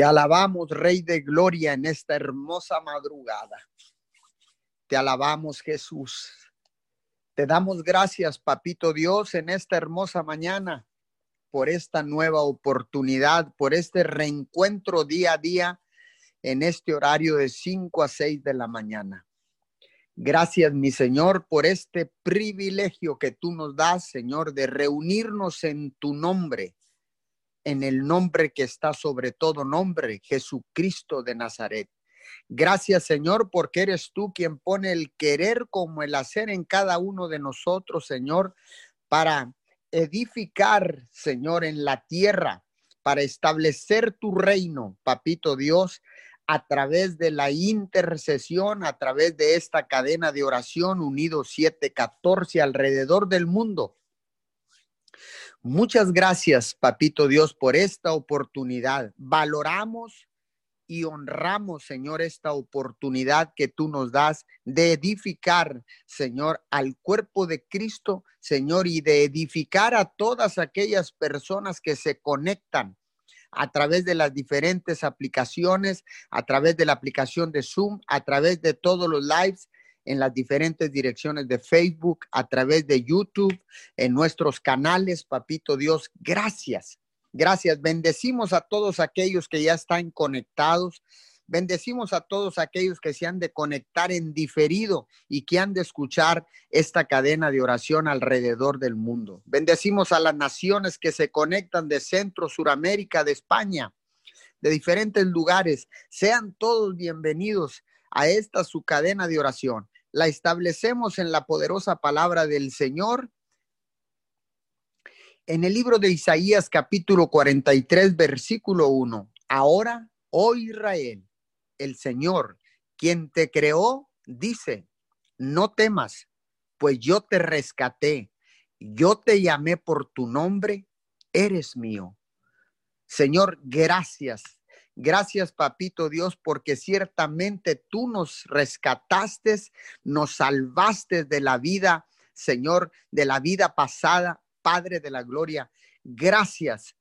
Te alabamos, Rey de Gloria, en esta hermosa madrugada. Te alabamos, Jesús. Te damos gracias, Papito Dios, en esta hermosa mañana, por esta nueva oportunidad, por este reencuentro día a día en este horario de 5 a 6 de la mañana. Gracias, mi Señor, por este privilegio que tú nos das, Señor, de reunirnos en tu nombre en el nombre que está sobre todo nombre, Jesucristo de Nazaret. Gracias Señor, porque eres tú quien pone el querer como el hacer en cada uno de nosotros, Señor, para edificar, Señor, en la tierra, para establecer tu reino, Papito Dios, a través de la intercesión, a través de esta cadena de oración unido 714 alrededor del mundo Muchas gracias, Papito Dios, por esta oportunidad. Valoramos y honramos, Señor, esta oportunidad que tú nos das de edificar, Señor, al cuerpo de Cristo, Señor, y de edificar a todas aquellas personas que se conectan a través de las diferentes aplicaciones, a través de la aplicación de Zoom, a través de todos los lives en las diferentes direcciones de Facebook, a través de YouTube, en nuestros canales, Papito Dios. Gracias, gracias. Bendecimos a todos aquellos que ya están conectados. Bendecimos a todos aquellos que se han de conectar en diferido y que han de escuchar esta cadena de oración alrededor del mundo. Bendecimos a las naciones que se conectan de Centro, Suramérica, de España, de diferentes lugares. Sean todos bienvenidos a esta su cadena de oración. La establecemos en la poderosa palabra del Señor. En el libro de Isaías capítulo 43 versículo 1. Ahora, oh Israel, el Señor, quien te creó, dice, no temas, pues yo te rescaté, yo te llamé por tu nombre, eres mío. Señor, gracias Gracias, papito Dios, porque ciertamente tú nos rescataste, nos salvaste de la vida, Señor, de la vida pasada, Padre de la Gloria. Gracias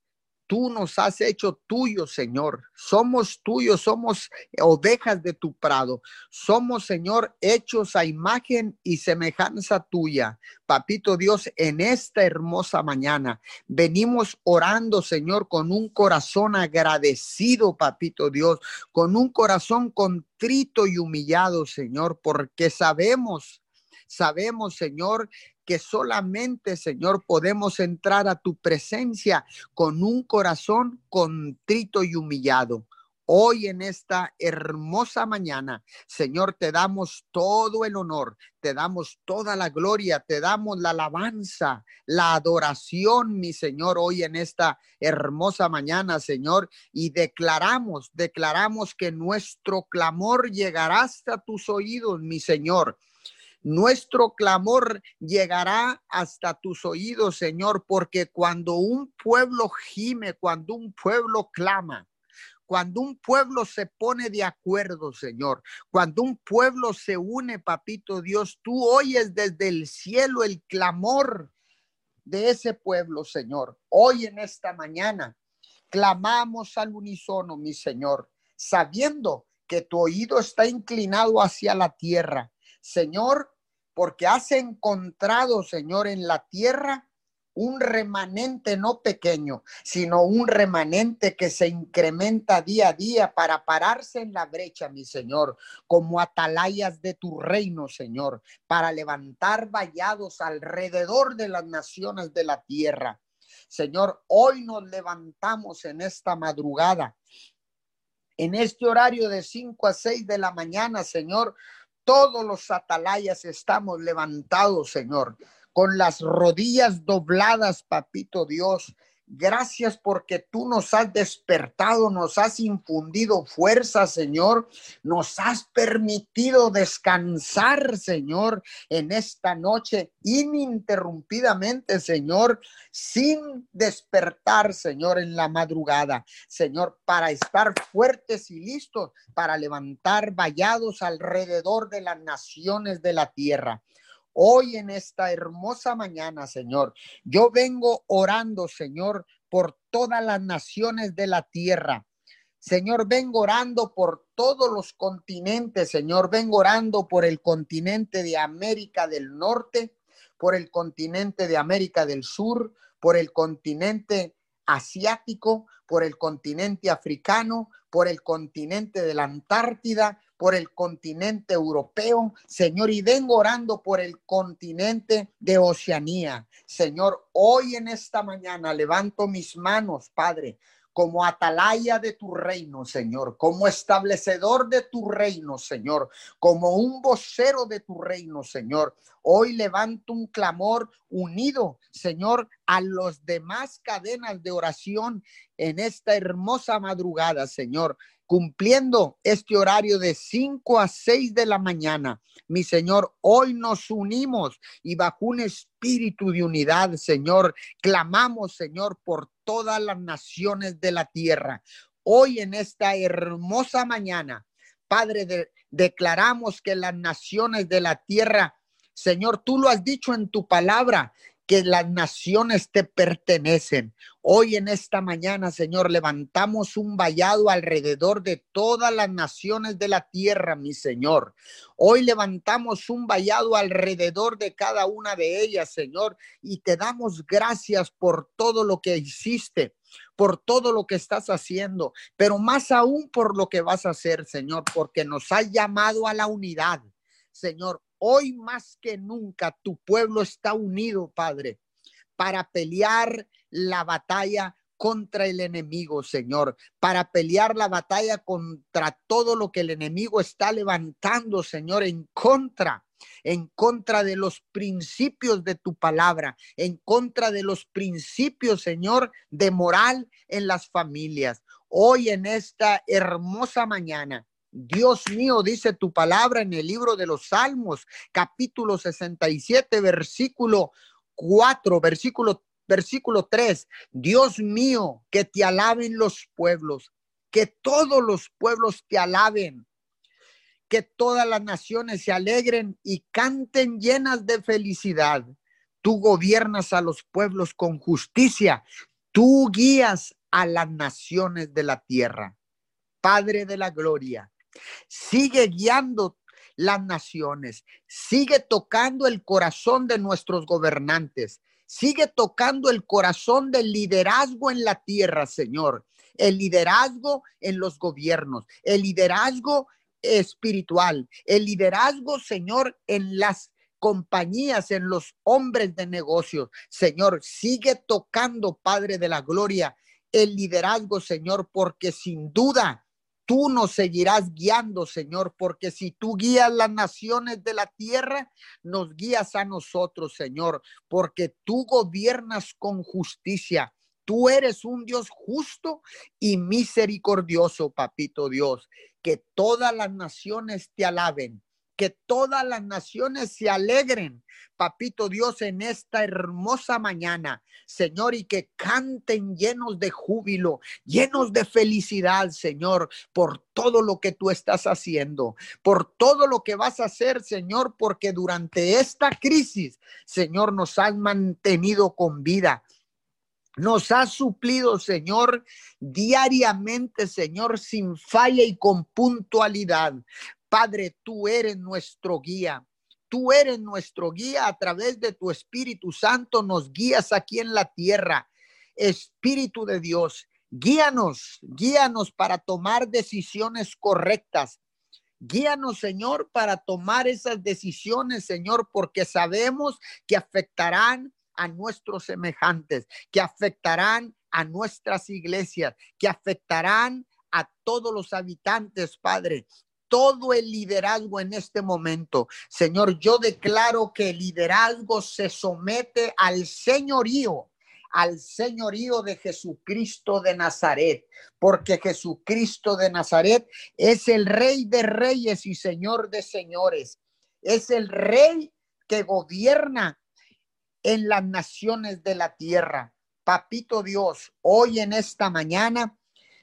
Tú nos has hecho tuyos, Señor. Somos tuyos, somos ovejas de tu prado. Somos, Señor, hechos a imagen y semejanza tuya. Papito Dios, en esta hermosa mañana venimos orando, Señor, con un corazón agradecido, Papito Dios, con un corazón contrito y humillado, Señor, porque sabemos Sabemos, Señor, que solamente, Señor, podemos entrar a tu presencia con un corazón contrito y humillado. Hoy en esta hermosa mañana, Señor, te damos todo el honor, te damos toda la gloria, te damos la alabanza, la adoración, mi Señor, hoy en esta hermosa mañana, Señor, y declaramos, declaramos que nuestro clamor llegará hasta tus oídos, mi Señor. Nuestro clamor llegará hasta tus oídos, Señor, porque cuando un pueblo gime, cuando un pueblo clama, cuando un pueblo se pone de acuerdo, Señor, cuando un pueblo se une, papito Dios, tú oyes desde el cielo el clamor de ese pueblo, Señor. Hoy en esta mañana clamamos al unísono, mi Señor, sabiendo que tu oído está inclinado hacia la tierra Señor, porque has encontrado, Señor, en la tierra un remanente no pequeño, sino un remanente que se incrementa día a día para pararse en la brecha, mi Señor, como atalayas de tu reino, Señor, para levantar vallados alrededor de las naciones de la tierra. Señor, hoy nos levantamos en esta madrugada, en este horario de 5 a 6 de la mañana, Señor, todos los atalayas estamos levantados, Señor, con las rodillas dobladas, papito Dios, Gracias porque tú nos has despertado, nos has infundido fuerza, Señor. Nos has permitido descansar, Señor, en esta noche ininterrumpidamente, Señor, sin despertar, Señor, en la madrugada. Señor, para estar fuertes y listos para levantar vallados alrededor de las naciones de la tierra. Hoy en esta hermosa mañana, Señor, yo vengo orando, Señor, por todas las naciones de la tierra. Señor, vengo orando por todos los continentes, Señor, vengo orando por el continente de América del Norte, por el continente de América del Sur, por el continente asiático, por el continente africano, por el continente de la Antártida, por el continente europeo, Señor, y vengo orando por el continente de Oceanía. Señor, hoy en esta mañana levanto mis manos, Padre, como atalaya de tu reino, Señor, como establecedor de tu reino, Señor, como un vocero de tu reino, Señor. Hoy levanto un clamor unido, Señor, a los demás cadenas de oración en esta hermosa madrugada, Señor cumpliendo este horario de 5 a 6 de la mañana. Mi Señor, hoy nos unimos y bajo un espíritu de unidad, Señor, clamamos, Señor, por todas las naciones de la tierra. Hoy en esta hermosa mañana, Padre, declaramos que las naciones de la tierra, Señor, tú lo has dicho en tu palabra, que las naciones te pertenecen. Hoy en esta mañana, Señor, levantamos un vallado alrededor de todas las naciones de la tierra, mi Señor. Hoy levantamos un vallado alrededor de cada una de ellas, Señor, y te damos gracias por todo lo que hiciste por todo lo que estás haciendo, pero más aún por lo que vas a hacer, Señor, porque nos has llamado a la unidad. Señor, Hoy más que nunca tu pueblo está unido, Padre, para pelear la batalla contra el enemigo, Señor, para pelear la batalla contra todo lo que el enemigo está levantando, Señor, en contra, en contra de los principios de tu palabra, en contra de los principios, Señor, de moral en las familias. Hoy en esta hermosa mañana, Dios mío, dice tu palabra en el libro de los Salmos, capítulo 67, versículo 4, versículo, versículo 3. Dios mío, que te alaben los pueblos, que todos los pueblos te alaben, que todas las naciones se alegren y canten llenas de felicidad. Tú gobiernas a los pueblos con justicia, tú guías a las naciones de la tierra. Padre de la gloria, Sigue guiando las naciones, sigue tocando el corazón de nuestros gobernantes, sigue tocando el corazón del liderazgo en la tierra, Señor, el liderazgo en los gobiernos, el liderazgo espiritual, el liderazgo, Señor, en las compañías, en los hombres de negocios. Señor, sigue tocando, Padre de la Gloria, el liderazgo, Señor, porque sin duda tú nos seguirás guiando, Señor, porque si tú guías las naciones de la tierra, nos guías a nosotros, Señor, porque tú gobiernas con justicia. Tú eres un Dios justo y misericordioso, papito Dios. Que todas las naciones te alaben que todas las naciones se alegren, papito Dios, en esta hermosa mañana, Señor, y que canten llenos de júbilo, llenos de felicidad, Señor, por todo lo que tú estás haciendo, por todo lo que vas a hacer, Señor, porque durante esta crisis, Señor, nos has mantenido con vida. Nos has suplido, Señor, diariamente, Señor, sin falla y con puntualidad. Padre, tú eres nuestro guía. Tú eres nuestro guía a través de tu Espíritu Santo. Nos guías aquí en la tierra. Espíritu de Dios, guíanos, guíanos para tomar decisiones correctas. Guíanos, Señor, para tomar esas decisiones, Señor, porque sabemos que afectarán a nuestros semejantes, que afectarán a nuestras iglesias, que afectarán a todos los habitantes, Padre todo el liderazgo en este momento. Señor, yo declaro que el liderazgo se somete al señorío al señorío de Jesucristo de Nazaret, porque Jesucristo de Nazaret es el rey de reyes y señor de señores. Es el rey que gobierna en las naciones de la tierra. Papito Dios, hoy en esta mañana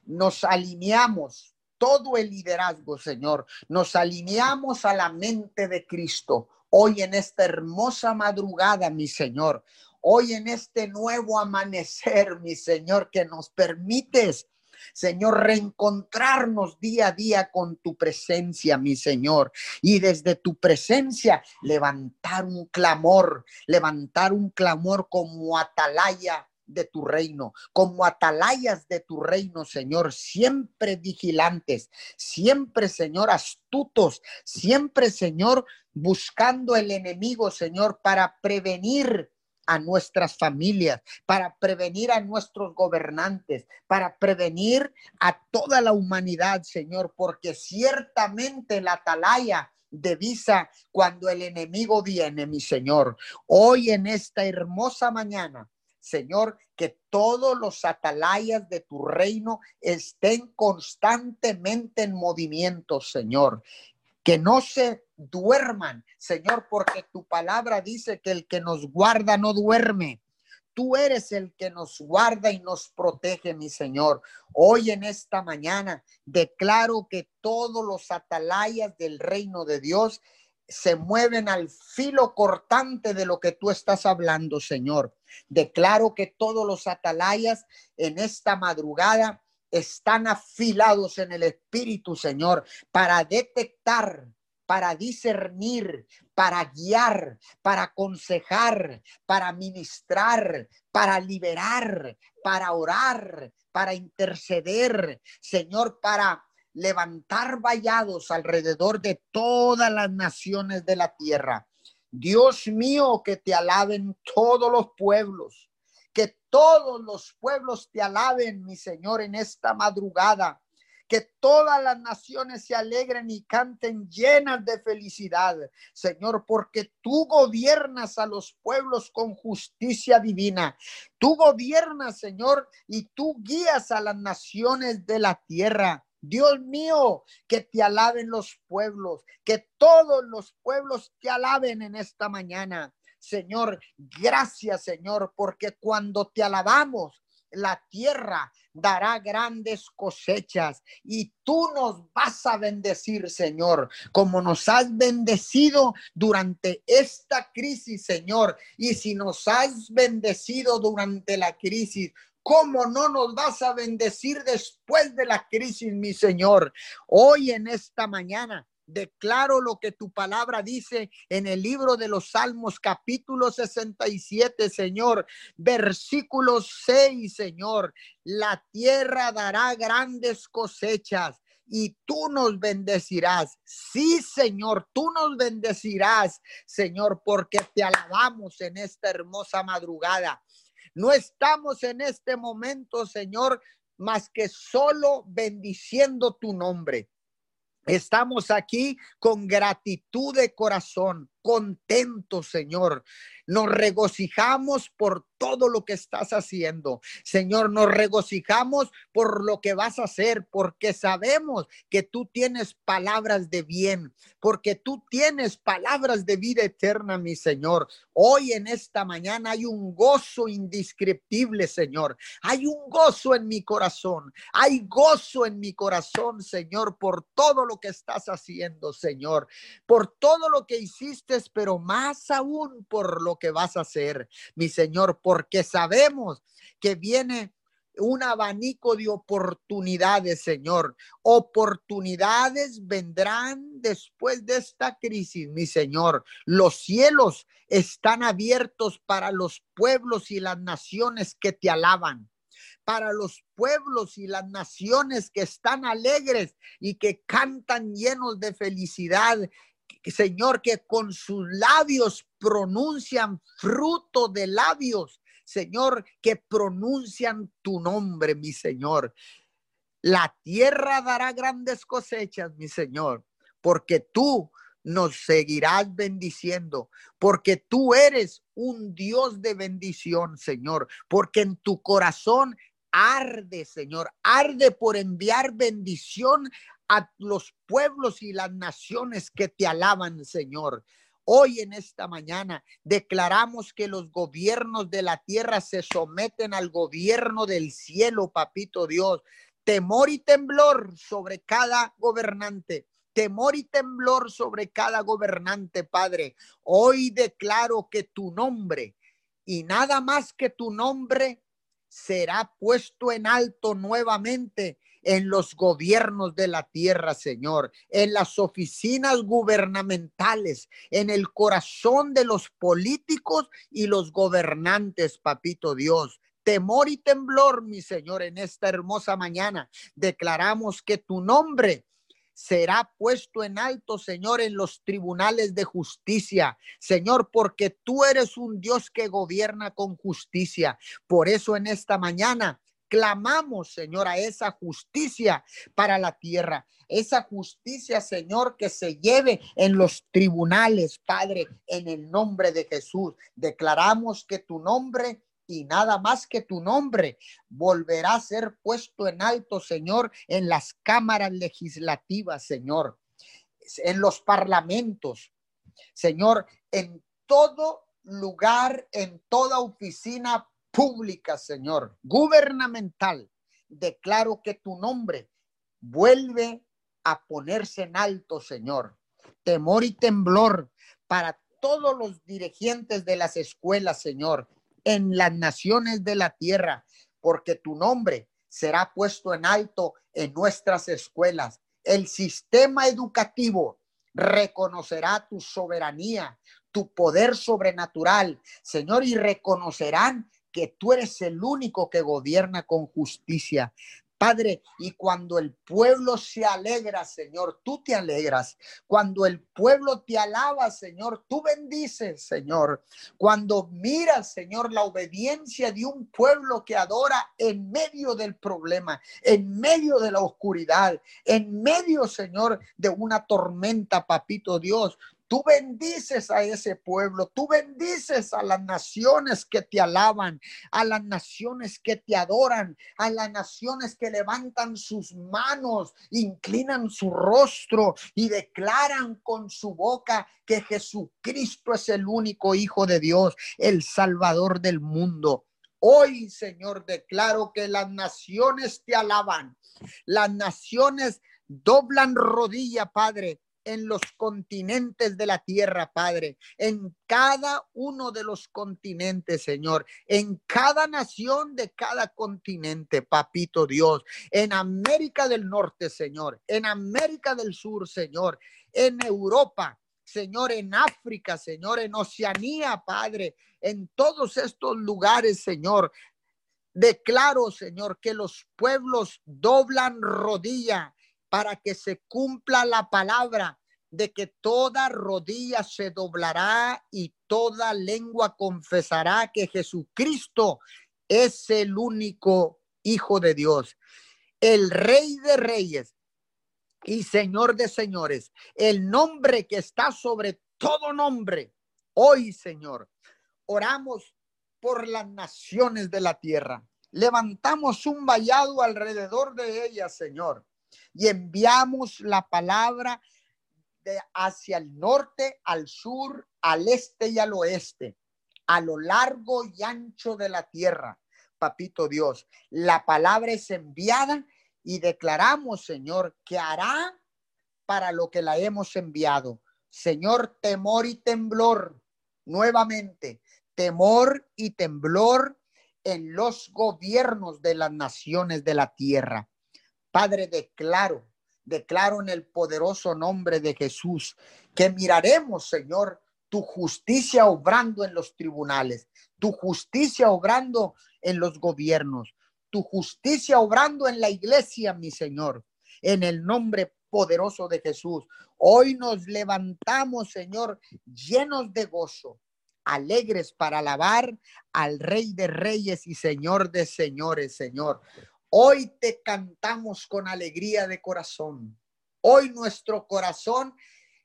nos alineamos todo el liderazgo, Señor. Nos alineamos a la mente de Cristo. Hoy en esta hermosa madrugada, mi Señor. Hoy en este nuevo amanecer, mi Señor, que nos permites Señor, reencontrarnos día a día con tu presencia, mi Señor. Y desde tu presencia levantar un clamor, levantar un clamor como atalaya de tu reino, como atalayas de tu reino, Señor, siempre vigilantes, siempre, Señor, astutos, siempre, Señor, buscando el enemigo, Señor, para prevenir a nuestras familias, para prevenir a nuestros gobernantes, para prevenir a toda la humanidad, Señor, porque ciertamente la atalaya devisa cuando el enemigo viene, mi Señor. Hoy en esta hermosa mañana, Señor, que todos los atalayas de tu reino estén constantemente en movimiento, Señor. Que no se duerman, Señor, porque tu palabra dice que el que nos guarda no duerme. Tú eres el que nos guarda y nos protege, mi Señor. Hoy en esta mañana declaro que todos los atalayas del reino de Dios se mueven al filo cortante de lo que tú estás hablando, Señor. Declaro que todos los atalayas en esta madrugada están afilados en el Espíritu, Señor, para detectar para discernir, para guiar, para aconsejar, para ministrar, para liberar, para orar, para interceder, Señor, para levantar vallados alrededor de todas las naciones de la tierra. Dios mío, que te alaben todos los pueblos, que todos los pueblos te alaben, mi Señor, en esta madrugada que todas las naciones se alegren y canten llenas de felicidad, Señor, porque tú gobiernas a los pueblos con justicia divina. Tú gobiernas, Señor, y tú guías a las naciones de la tierra. Dios mío, que te alaben los pueblos, que todos los pueblos te alaben en esta mañana. Señor, gracias, Señor, porque cuando te alabamos, la tierra dará grandes cosechas y tú nos vas a bendecir, Señor, como nos has bendecido durante esta crisis, Señor. Y si nos has bendecido durante la crisis, ¿Cómo no nos vas a bendecir después de la crisis, mi Señor? Hoy en esta mañana Declaro lo que tu palabra dice en el libro de los Salmos, capítulo 67, Señor, versículo 6, Señor. La tierra dará grandes cosechas y tú nos bendecirás. Sí, Señor, tú nos bendecirás, Señor, porque te alabamos en esta hermosa madrugada. No estamos en este momento, Señor, más que solo bendiciendo tu nombre. Estamos aquí con gratitud de corazón, contentos, Señor. Nos regocijamos por todo lo que estás haciendo. Señor, nos regocijamos por lo que vas a hacer, porque sabemos que tú tienes palabras de bien, porque tú tienes palabras de vida eterna, mi Señor. Hoy en esta mañana hay un gozo indescriptible, Señor. Hay un gozo en mi corazón. Hay gozo en mi corazón, Señor, por todo lo que estás haciendo, Señor. Por todo lo que hiciste, pero más aún por lo que vas a hacer, mi Señor, porque sabemos que viene un abanico de oportunidades, Señor. Oportunidades vendrán después de esta crisis, mi Señor. Los cielos están abiertos para los pueblos y las naciones que te alaban para los pueblos y las naciones que están alegres y que cantan llenos de felicidad Señor, que con sus labios pronuncian fruto de labios, Señor, que pronuncian tu nombre, mi Señor. La tierra dará grandes cosechas, mi Señor, porque tú nos seguirás bendiciendo, porque tú eres un Dios de bendición, Señor, porque en tu corazón arde, Señor, arde por enviar bendición a los pueblos y las naciones que te alaban, Señor. Hoy en esta mañana declaramos que los gobiernos de la tierra se someten al gobierno del cielo, papito Dios. Temor y temblor sobre cada gobernante. Temor y temblor sobre cada gobernante, Padre. Hoy declaro que tu nombre y nada más que tu nombre será puesto en alto nuevamente en los gobiernos de la tierra, Señor, en las oficinas gubernamentales, en el corazón de los políticos y los gobernantes, papito Dios. Temor y temblor, mi Señor, en esta hermosa mañana. Declaramos que tu nombre será puesto en alto, Señor, en los tribunales de justicia. Señor, porque tú eres un Dios que gobierna con justicia. Por eso en esta mañana clamamos, Señor, a esa justicia para la tierra. Esa justicia, Señor, que se lleve en los tribunales, Padre, en el nombre de Jesús. Declaramos que tu nombre y nada más que tu nombre volverá a ser puesto en alto, Señor, en las cámaras legislativas, Señor, en los parlamentos, Señor, en todo lugar, en toda oficina pública, Señor, gubernamental. Declaro que tu nombre vuelve a ponerse en alto, Señor. Temor y temblor para todos los dirigentes de las escuelas, Señor, en las naciones de la tierra, porque tu nombre será puesto en alto en nuestras escuelas. El sistema educativo reconocerá tu soberanía, tu poder sobrenatural, Señor, y reconocerán que tú eres el único que gobierna con justicia. Padre, y cuando el pueblo se alegra, Señor, tú te alegras. Cuando el pueblo te alaba, Señor, tú bendices, Señor. Cuando miras, Señor, la obediencia de un pueblo que adora en medio del problema, en medio de la oscuridad, en medio, Señor, de una tormenta, papito Dios, Tú bendices a ese pueblo, tú bendices a las naciones que te alaban, a las naciones que te adoran, a las naciones que levantan sus manos, inclinan su rostro y declaran con su boca que Jesucristo es el único Hijo de Dios, el Salvador del mundo. Hoy, Señor, declaro que las naciones te alaban, las naciones doblan rodilla, Padre, en los continentes de la tierra, Padre, en cada uno de los continentes, Señor, en cada nación de cada continente, Papito Dios, en América del Norte, Señor, en América del Sur, Señor, en Europa, Señor, en África, Señor, en Oceanía, Padre, en todos estos lugares, Señor. Declaro, Señor, que los pueblos doblan rodilla para que se cumpla la palabra de que toda rodilla se doblará y toda lengua confesará que Jesucristo es el único Hijo de Dios, el Rey de Reyes y Señor de Señores, el nombre que está sobre todo nombre. Hoy, Señor, oramos por las naciones de la tierra. Levantamos un vallado alrededor de ellas, Señor y enviamos la palabra de hacia el norte, al sur, al este y al oeste, a lo largo y ancho de la tierra. Papito Dios, la palabra es enviada y declaramos, Señor, que hará para lo que la hemos enviado. Señor, temor y temblor, nuevamente, temor y temblor en los gobiernos de las naciones de la tierra. Padre, declaro, declaro en el poderoso nombre de Jesús que miraremos, Señor, tu justicia obrando en los tribunales, tu justicia obrando en los gobiernos, tu justicia obrando en la iglesia, mi Señor, en el nombre poderoso de Jesús. Hoy nos levantamos, Señor, llenos de gozo, alegres para alabar al Rey de Reyes y Señor de Señores, Señor. Hoy te cantamos con alegría de corazón. Hoy nuestro corazón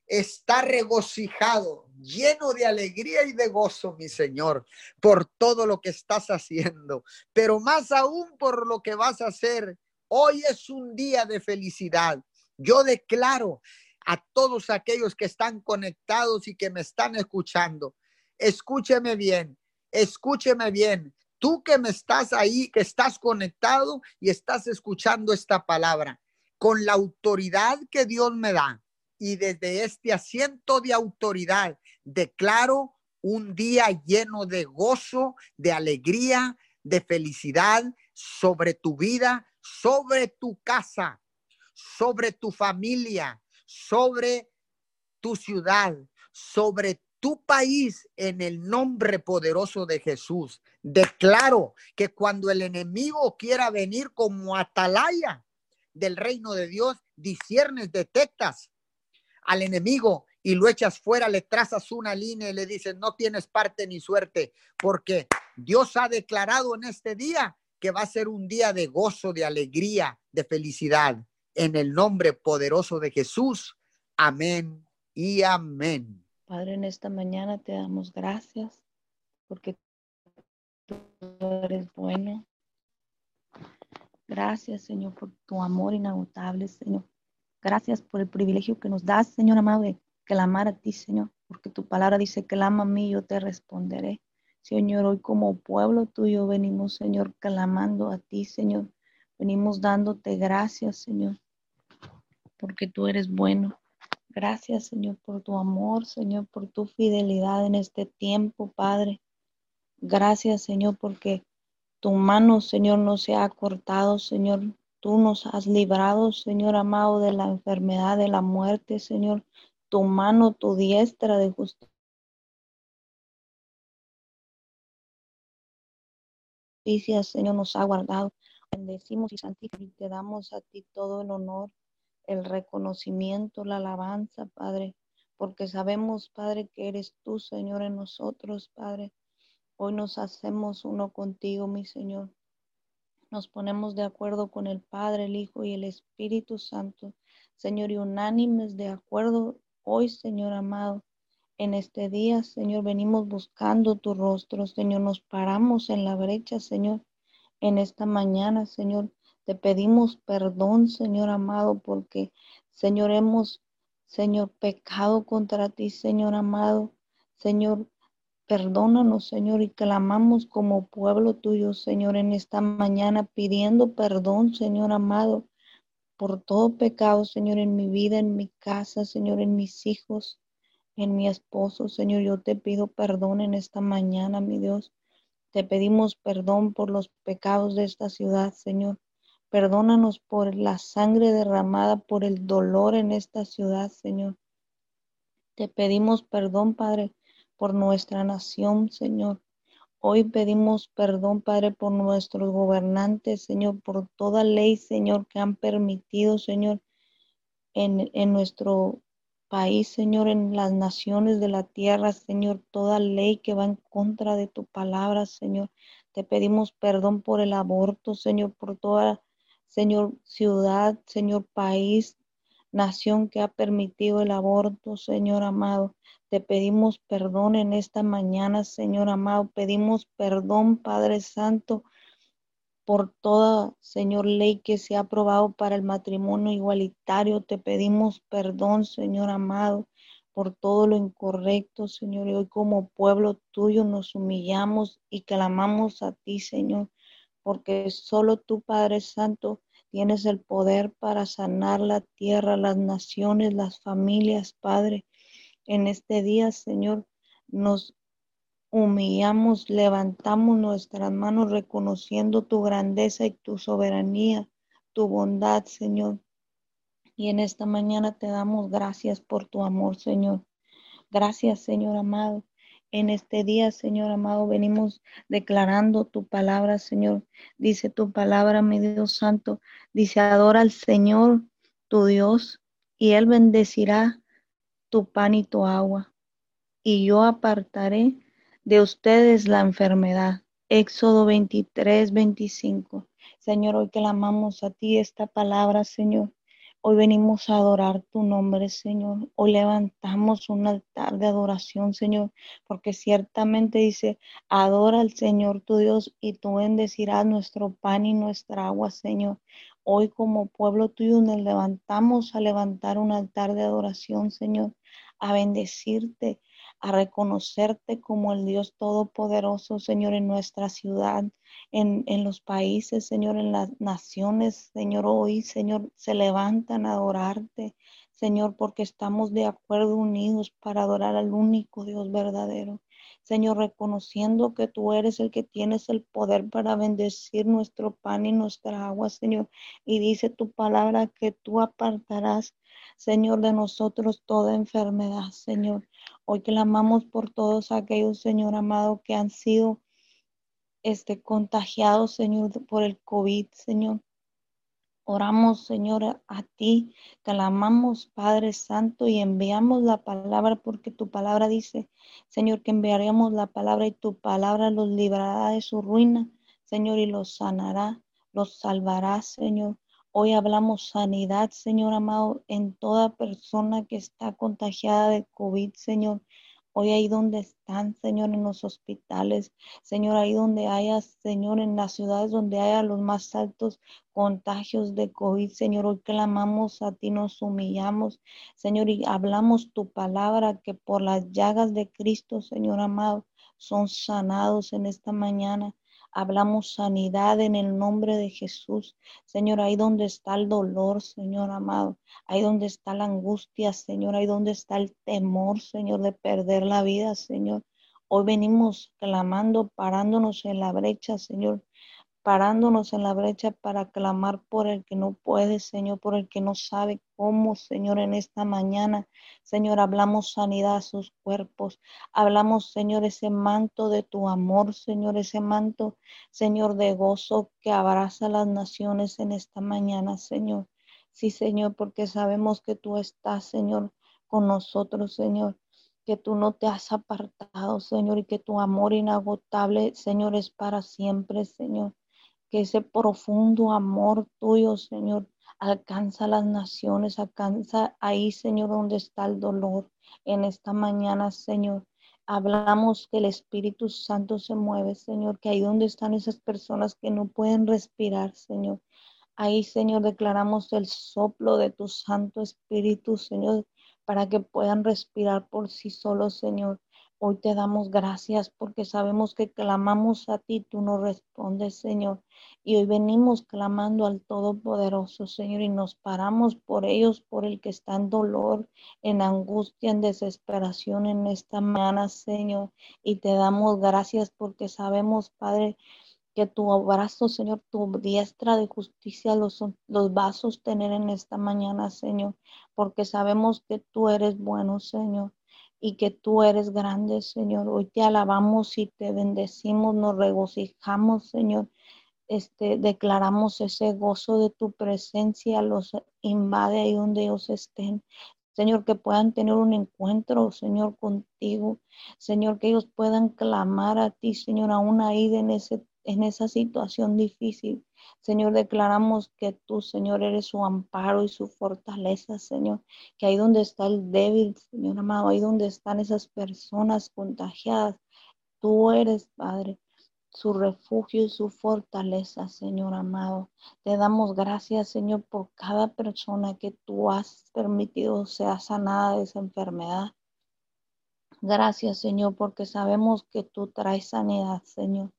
está regocijado, lleno de alegría y de gozo, mi Señor, por todo lo que estás haciendo, pero más aún por lo que vas a hacer. Hoy es un día de felicidad. Yo declaro a todos aquellos que están conectados y que me están escuchando, escúcheme bien, escúcheme bien. Tú que me estás ahí, que estás conectado y estás escuchando esta palabra, con la autoridad que Dios me da y desde este asiento de autoridad declaro un día lleno de gozo, de alegría, de felicidad sobre tu vida, sobre tu casa, sobre tu familia, sobre tu ciudad, sobre tu país en el nombre poderoso de Jesús. Declaro que cuando el enemigo quiera venir como atalaya del reino de Dios, disiernes, detectas al enemigo y lo echas fuera, le trazas una línea y le dices, no tienes parte ni suerte, porque Dios ha declarado en este día que va a ser un día de gozo, de alegría, de felicidad. En el nombre poderoso de Jesús. Amén y amén. Padre, en esta mañana te damos gracias porque tú eres bueno. Gracias, Señor, por tu amor inagotable, Señor. Gracias por el privilegio que nos das, Señor amado, de clamar a ti, Señor, porque tu palabra dice, clama a mí, yo te responderé. Señor, hoy como pueblo tuyo venimos, Señor, clamando a ti, Señor. Venimos dándote gracias, Señor, porque tú eres bueno. Gracias, Señor, por tu amor, Señor, por tu fidelidad en este tiempo, Padre. Gracias, Señor, porque tu mano, Señor, no se ha cortado, Señor. Tú nos has librado, Señor amado, de la enfermedad, de la muerte, Señor. Tu mano, tu diestra de justicia Señor, nos ha guardado. Bendecimos y santificamos y te damos a ti todo el honor, el reconocimiento, la alabanza, Padre, porque sabemos, Padre, que eres tú, Señor, en nosotros, Padre. Hoy nos hacemos uno contigo, mi Señor. Nos ponemos de acuerdo con el Padre, el Hijo y el Espíritu Santo, Señor, y unánimes de acuerdo hoy, Señor amado, en este día, Señor, venimos buscando tu rostro, Señor, nos paramos en la brecha, Señor, en esta mañana, Señor. Te pedimos perdón, Señor amado, porque, Señor, hemos, Señor, pecado contra ti, Señor amado. Señor, perdónanos, Señor, y clamamos como pueblo tuyo, Señor, en esta mañana, pidiendo perdón, Señor amado, por todo pecado, Señor, en mi vida, en mi casa, Señor, en mis hijos en mi esposo. Señor, yo te pido perdón en esta mañana, mi Dios. Te pedimos perdón por los pecados de esta ciudad, Señor. Perdónanos por la sangre derramada, por el dolor en esta ciudad, Señor. Te pedimos perdón, Padre, por nuestra nación, Señor. Hoy pedimos perdón, Padre, por nuestros gobernantes, Señor, por toda ley, Señor, que han permitido, Señor, en, en nuestro país, Señor, en las naciones de la tierra, Señor, toda ley que va en contra de tu palabra, Señor. Te pedimos perdón por el aborto, Señor, por toda, Señor, ciudad, Señor, país, nación que ha permitido el aborto, Señor amado. Te pedimos perdón en esta mañana, Señor amado. Pedimos perdón, Padre Santo, por toda, Señor, ley que se ha aprobado para el matrimonio igualitario. Te pedimos perdón, Señor amado, por todo lo incorrecto, Señor. Y hoy como pueblo tuyo nos humillamos y clamamos a ti, Señor, porque solo tú, Padre Santo, tienes el poder para sanar la tierra, las naciones, las familias, Padre. En este día, Señor, nos humillamos, levantamos nuestras manos reconociendo tu grandeza y tu soberanía, tu bondad, Señor. Y en esta mañana te damos gracias por tu amor, Señor. Gracias, Señor amado. En este día, Señor amado, venimos declarando tu palabra, Señor. Dice tu palabra, mi Dios Santo. Dice, adora al Señor, tu Dios, y Él bendecirá tu pan y tu agua. Y yo apartaré de ustedes la enfermedad. Éxodo 23, 25. Señor, hoy clamamos a ti esta palabra, Señor. Hoy venimos a adorar tu nombre, Señor. Hoy levantamos un altar de adoración, Señor, porque ciertamente dice, adora al Señor tu Dios y tú bendecirás nuestro pan y nuestra agua, Señor. Hoy como pueblo tuyo nos levantamos a levantar un altar de adoración, Señor, a bendecirte, a reconocerte como el Dios Todopoderoso, Señor, en nuestra ciudad, en, en, los países, Señor, en las naciones, Señor, hoy, Señor, se levantan a adorarte, Señor, porque estamos de acuerdo unidos para adorar al único Dios verdadero. Señor, reconociendo que tú eres el que tienes el poder para bendecir nuestro pan y nuestra agua, Señor. Y dice tu palabra que tú apartarás, Señor, de nosotros toda enfermedad, Señor. Hoy clamamos por todos aquellos, Señor amado, que han sido este, contagiados, Señor, por el COVID, Señor. Oramos, Señor, a ti, clamamos, Padre Santo, y enviamos la palabra, porque tu palabra dice, Señor, que enviaremos la palabra y tu palabra los librará de su ruina, Señor, y los sanará, los salvará, Señor. Hoy hablamos sanidad, Señor amado, en toda persona que está contagiada de COVID, Señor. Hoy ahí donde están, Señor, en los hospitales, Señor, ahí donde haya, Señor, en las ciudades donde haya los más altos contagios de COVID, Señor, hoy clamamos a ti, nos humillamos, Señor, y hablamos tu palabra que por las llagas de Cristo, Señor amado, son sanados en esta mañana. Hablamos sanidad en el nombre de Jesús. Señor, ahí donde está el dolor, Señor amado. Ahí donde está la angustia, Señor. Ahí donde está el temor, Señor, de perder la vida, Señor. Hoy venimos clamando, parándonos en la brecha, Señor parándonos en la brecha para clamar por el que no puede, Señor, por el que no sabe cómo, Señor, en esta mañana. Señor, hablamos sanidad a sus cuerpos. Hablamos, Señor, ese manto de tu amor, Señor, ese manto, Señor, de gozo que abraza las naciones en esta mañana, Señor. Sí, Señor, porque sabemos que tú estás, Señor, con nosotros, Señor que tú no te has apartado, Señor, y que tu amor inagotable, Señor, es para siempre, Señor que ese profundo amor tuyo, Señor, alcanza las naciones, alcanza ahí, Señor, donde está el dolor. En esta mañana, Señor, hablamos que el Espíritu Santo se mueve, Señor, que ahí donde están esas personas que no pueden respirar, Señor. Ahí, Señor, declaramos el soplo de tu Santo Espíritu, Señor, para que puedan respirar por sí solos, Señor. Hoy te damos gracias porque sabemos que clamamos a ti, tú nos respondes, Señor. Y hoy venimos clamando al Todopoderoso, Señor, y nos paramos por ellos, por el que está en dolor, en angustia, en desesperación en esta mañana, Señor. Y te damos gracias porque sabemos, Padre, que tu abrazo, Señor, tu diestra de justicia los, los va a sostener en esta mañana, Señor, porque sabemos que tú eres bueno, Señor y que tú eres grande, Señor. Hoy te alabamos y te bendecimos, nos regocijamos, Señor. Este, declaramos ese gozo de tu presencia, los invade ahí donde ellos estén. Señor, que puedan tener un encuentro, Señor, contigo. Señor, que ellos puedan clamar a ti, Señor, aún ahí en, ese, en esa situación difícil. Señor, declaramos que tú, Señor, eres su amparo y su fortaleza, Señor. Que ahí donde está el débil, Señor amado, ahí donde están esas personas contagiadas, tú eres, Padre, su refugio y su fortaleza, Señor amado. Te damos gracias, Señor, por cada persona que tú has permitido sea sanada de esa enfermedad. Gracias, Señor, porque sabemos que tú traes sanidad, Señor.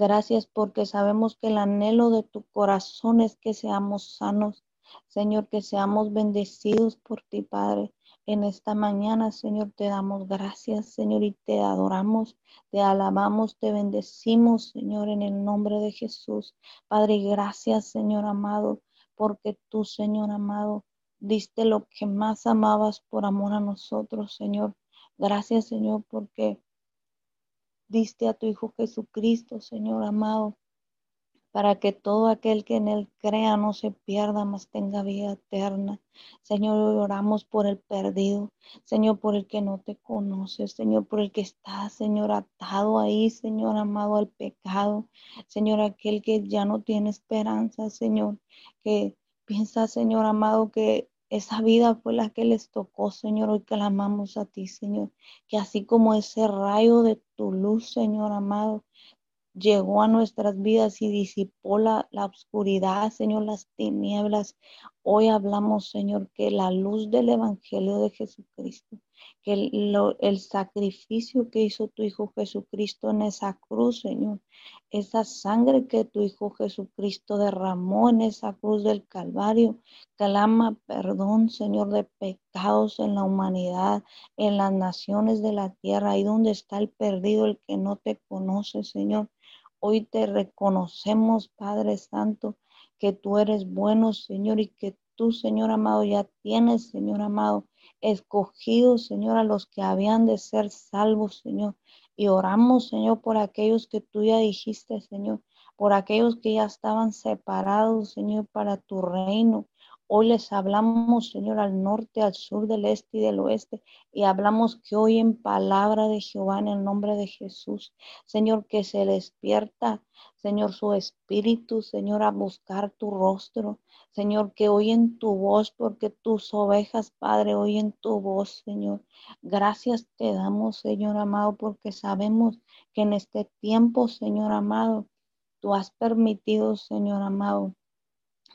Gracias porque sabemos que el anhelo de tu corazón es que seamos sanos. Señor, que seamos bendecidos por ti, Padre. En esta mañana, Señor, te damos gracias, Señor, y te adoramos, te alabamos, te bendecimos, Señor, en el nombre de Jesús. Padre, gracias, Señor amado, porque tú, Señor amado, diste lo que más amabas por amor a nosotros, Señor. Gracias, Señor, porque diste a tu Hijo Jesucristo, Señor amado, para que todo aquel que en Él crea no se pierda, mas tenga vida eterna. Señor, oramos por el perdido, Señor, por el que no te conoce, Señor, por el que está, Señor, atado ahí, Señor amado, al pecado, Señor, aquel que ya no tiene esperanza, Señor, que piensa, Señor amado, que esa vida fue la que les tocó, Señor. Hoy clamamos a ti, Señor. Que así como ese rayo de tu luz, Señor amado, llegó a nuestras vidas y disipó la, la oscuridad, Señor, las tinieblas. Hoy hablamos, Señor, que la luz del Evangelio de Jesucristo que el, sacrificio que hizo tu Hijo Jesucristo en esa cruz, Señor, esa sangre que tu Hijo Jesucristo derramó en esa cruz del Calvario, clama perdón, Señor, de pecados en la humanidad, en las naciones de la tierra, ahí donde está el perdido, el que no te conoce, Señor. Hoy te reconocemos, Padre Santo, que tú eres bueno, Señor, y que tú, Señor amado, ya tienes, Señor amado, escogido, Señor, a los que habían de ser salvos, Señor. Y oramos, Señor, por aquellos que tú ya dijiste, Señor, por aquellos que ya estaban separados, Señor, para tu reino. Hoy les hablamos, Señor, al norte, al sur, del este y del oeste, y hablamos que hoy en palabra de Jehová, en el nombre de Jesús, Señor, que se despierta, Señor, su espíritu, Señor, a buscar tu rostro, Señor, que oyen tu voz, porque tus ovejas, Padre, oyen tu voz, Señor. Gracias te damos, Señor amado, porque sabemos que en este tiempo, Señor amado, tú has permitido, Señor amado,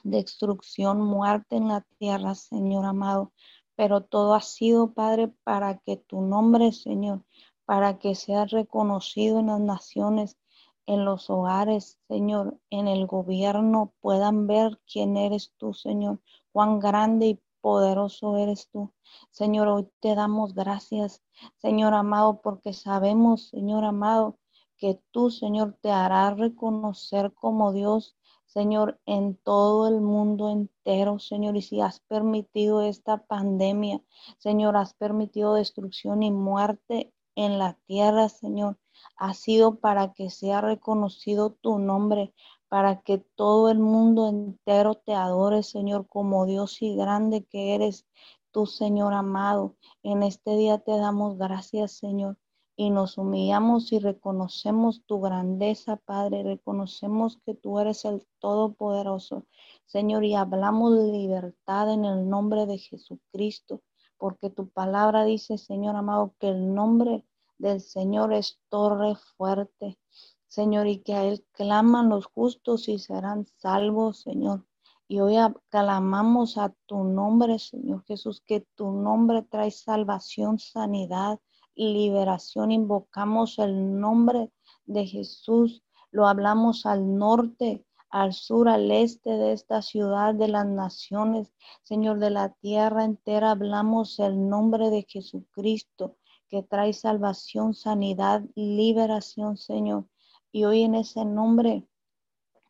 destrucción, muerte en la tierra, Señor amado. Pero todo ha sido, Padre, para que tu nombre, Señor, para que sea reconocido en las naciones, en los hogares, Señor, en el gobierno, puedan ver quién eres tú, Señor, cuán grande y poderoso eres tú. Señor, hoy te damos gracias, Señor amado, porque sabemos, Señor amado, que tú, Señor, te harás reconocer como Dios Señor, en todo el mundo entero, Señor. Y si has permitido esta pandemia, Señor, has permitido destrucción y muerte en la tierra, Señor, ha sido para que sea reconocido tu nombre, para que todo el mundo entero te adore, Señor, como Dios y grande que eres, tu Señor amado. En este día te damos gracias, Señor y nos humillamos y reconocemos tu grandeza, Padre, reconocemos que tú eres el Todopoderoso, Señor, y hablamos de libertad en el nombre de Jesucristo, porque tu palabra dice, Señor amado, que el nombre del Señor es torre fuerte, Señor, y que a Él claman los justos y serán salvos, Señor. Y hoy clamamos a tu nombre, Señor Jesús, que tu nombre trae salvación, sanidad, liberación. Invocamos el nombre de Jesús. Lo hablamos al norte, al sur, al este de esta ciudad, de las naciones, Señor, de la tierra entera. Hablamos el nombre de Jesucristo que trae salvación, sanidad, liberación, Señor. Y hoy en ese nombre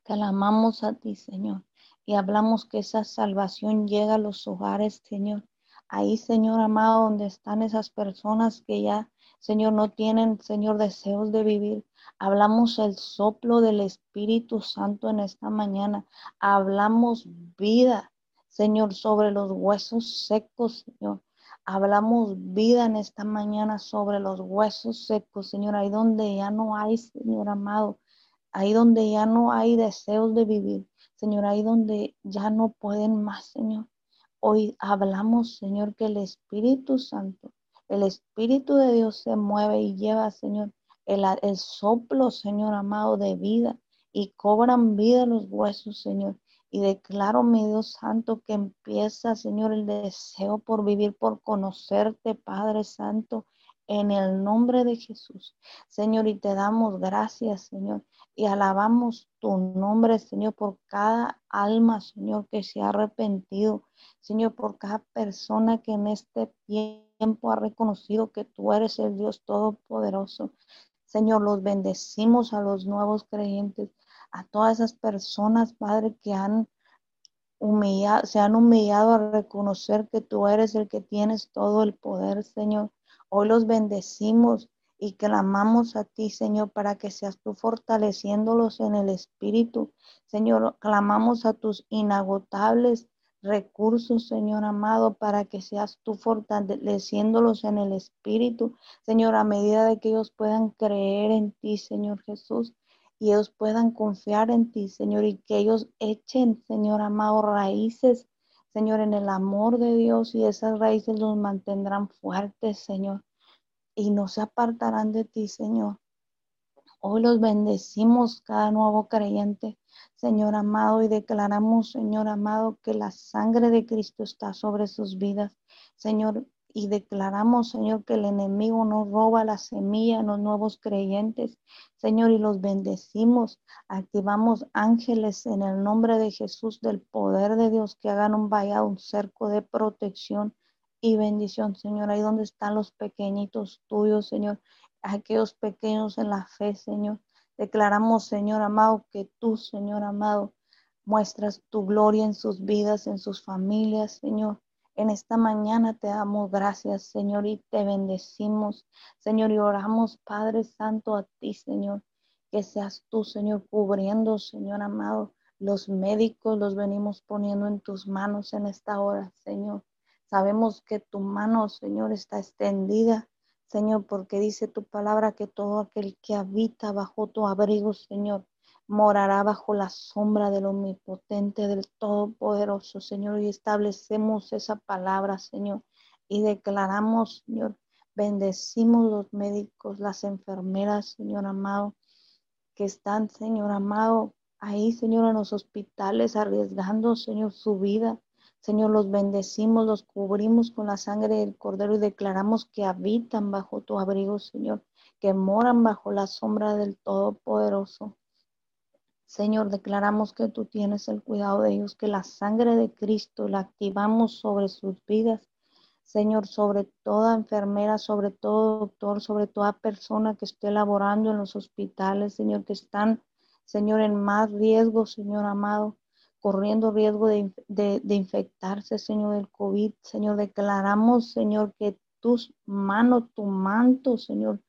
clamamos a ti, Señor, y hablamos que esa salvación llega a los hogares, Señor. Ahí, Señor amado, donde están esas personas que ya, Señor, no tienen, Señor, deseos de vivir. Hablamos el soplo del Espíritu Santo en esta mañana. Hablamos vida, Señor, sobre los huesos secos, Señor. Hablamos vida en esta mañana sobre los huesos secos, Señor, ahí donde ya no hay, Señor amado, ahí donde ya no hay deseos de vivir, Señor, ahí donde ya no pueden más, Señor. Hoy hablamos, Señor, que el Espíritu Santo, el Espíritu de Dios se mueve y lleva, Señor, el, el soplo, Señor amado, de vida y cobran vida los huesos, Señor. Y declaro, mi Dios Santo, que empieza, Señor, el deseo por vivir, por conocerte, Padre Santo, en el nombre de Jesús. Señor, y te damos gracias, Señor, y alabamos tu nombre, Señor, por cada alma, Señor, que se ha arrepentido, Señor, por cada persona que en este tiempo ha reconocido que tú eres el Dios Todopoderoso. Señor, los bendecimos a los nuevos creyentes, a todas esas personas, Padre, que han humillado, se han humillado a reconocer que tú eres el que tienes todo el poder, Señor. Hoy los bendecimos y clamamos a ti, Señor, para que seas tú fortaleciéndolos en el Espíritu. Señor, clamamos a tus inagotables recursos, Señor amado, para que seas tú fortaleciéndolos en el Espíritu, Señor, a medida de que ellos puedan creer en ti, Señor Jesús, y ellos puedan confiar en ti, Señor, y que ellos echen, Señor amado, raíces Señor, en el amor de Dios y esas raíces los mantendrán fuertes, Señor, y no se apartarán de ti, Señor. Hoy los bendecimos cada nuevo creyente, Señor amado, y declaramos, Señor amado, que la sangre de Cristo está sobre sus vidas, Señor, y declaramos, Señor, que el enemigo no roba la semilla en los nuevos creyentes, Señor, y los bendecimos. Activamos ángeles en el nombre de Jesús, del poder de Dios, que hagan un vallado, un cerco de protección y bendición, Señor. Ahí donde están los pequeñitos tuyos, Señor, aquellos pequeños en la fe, Señor. Declaramos, Señor amado, que tú, Señor amado, muestras tu gloria en sus vidas, en sus familias, Señor. En esta mañana te damos gracias, Señor, y te bendecimos, Señor, y oramos, Padre Santo, a ti, Señor, que seas tú, Señor, cubriendo, Señor amado, los médicos los venimos poniendo en tus manos en esta hora, Señor. Sabemos que tu mano, Señor, está extendida, Señor, porque dice tu palabra que todo aquel que habita bajo tu abrigo, Señor, morará bajo la sombra del omnipotente, del todopoderoso, Señor, y establecemos esa palabra, Señor, y declaramos, Señor, bendecimos los médicos, las enfermeras, Señor amado, que están, Señor amado, ahí, Señor, en los hospitales, arriesgando, Señor, su vida, Señor, los bendecimos, los cubrimos con la sangre del Cordero y declaramos que habitan bajo tu abrigo, Señor, que moran bajo la sombra del Todopoderoso. Señor, declaramos que tú tienes el cuidado de ellos, que la sangre de Cristo la activamos sobre sus vidas. Señor, sobre toda enfermera, sobre todo doctor, sobre toda persona que esté laborando en los hospitales, Señor, que están, Señor, en más riesgo, Señor amado corriendo riesgo de, infectarse, Señor, del COVID. Señor, declaramos, Señor, que tus manos, tu manto, Señor,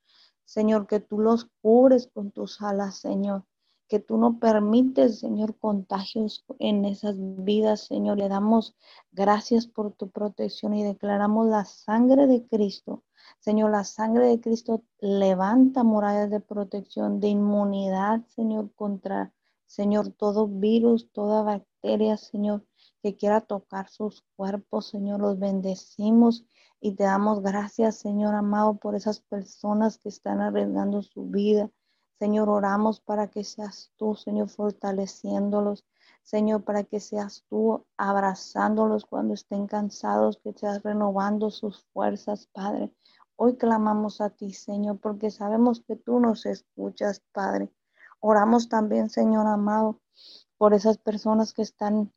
Señor, que tú los cubres con tus alas, Señor, que tú no permites, Señor, contagios en esas vidas, Señor. Le damos gracias por tu protección y declaramos la sangre de Cristo. Señor, la sangre de Cristo levanta murallas de protección, de inmunidad, Señor, contra Señor, todo virus, toda bacteria, Señor, que quiera tocar sus cuerpos, Señor, los bendecimos y te damos gracias, Señor amado, por esas personas que están arriesgando su vida. Señor, oramos para que seas tú, Señor, fortaleciéndolos. Señor, para que seas tú abrazándolos cuando estén cansados, que seas renovando sus fuerzas, Padre. Hoy clamamos a ti, Señor, porque sabemos que tú nos escuchas, Padre. Oramos también, Señor amado, por esas personas que están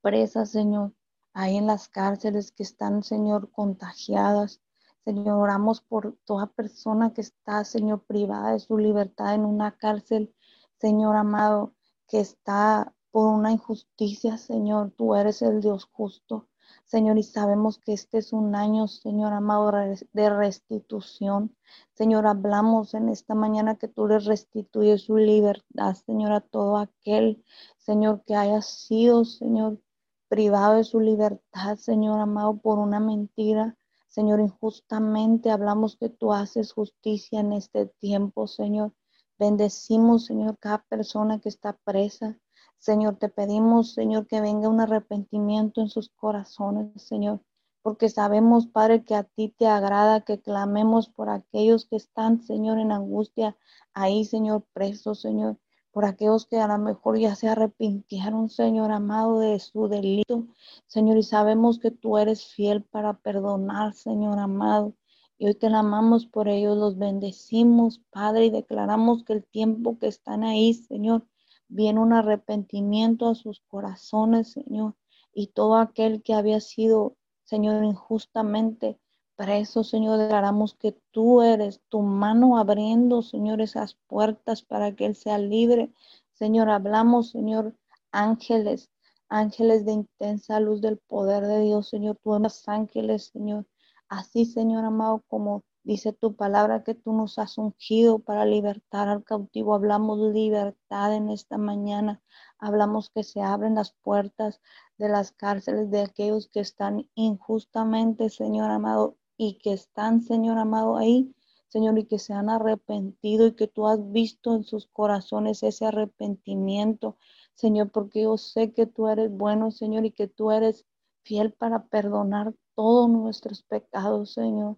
presas, Señor, ahí en las cárceles, que están, Señor, contagiadas. Señor, oramos por toda persona que está, Señor, privada de su libertad en una cárcel, Señor amado, que está por una injusticia, Señor. Tú eres el Dios justo. Señor, y sabemos que este es un año, Señor amado, de restitución. Señor, hablamos en esta mañana que tú le restituyes su libertad, Señor, a todo aquel, Señor, que haya sido, Señor, privado de su libertad, Señor amado, por una mentira. Señor, injustamente hablamos que tú haces justicia en este tiempo, Señor. Bendecimos, Señor, cada persona que está presa. Señor, te pedimos, Señor, que venga un arrepentimiento en sus corazones, Señor, porque sabemos, Padre, que a ti te agrada que clamemos por aquellos que están, Señor, en angustia, ahí, Señor, presos, Señor, por aquellos que a lo mejor ya se arrepintieron, Señor amado, de su delito, Señor, y sabemos que tú eres fiel para perdonar, Señor amado. Y hoy te amamos por ellos, los bendecimos, Padre, y declaramos que el tiempo que están ahí, Señor, viene un arrepentimiento a sus corazones, Señor, y todo aquel que había sido, Señor, injustamente preso, Señor, declaramos que tú eres tu mano abriendo, Señor, esas puertas para que Él sea libre. Señor, hablamos, Señor, ángeles, ángeles de intensa luz del poder de Dios, Señor, tú eres ángeles, Señor. Así, Señor amado, como Dice tu palabra que tú nos has ungido para libertar al cautivo. Hablamos libertad en esta mañana. Hablamos que se abren las puertas de las cárceles de aquellos que están injustamente, Señor amado, y que están, Señor amado, ahí. Señor, y que se han arrepentido y que tú has visto en sus corazones ese arrepentimiento, Señor, porque yo sé que tú eres bueno, Señor, y que tú eres fiel para perdonar todos nuestros pecados, Señor.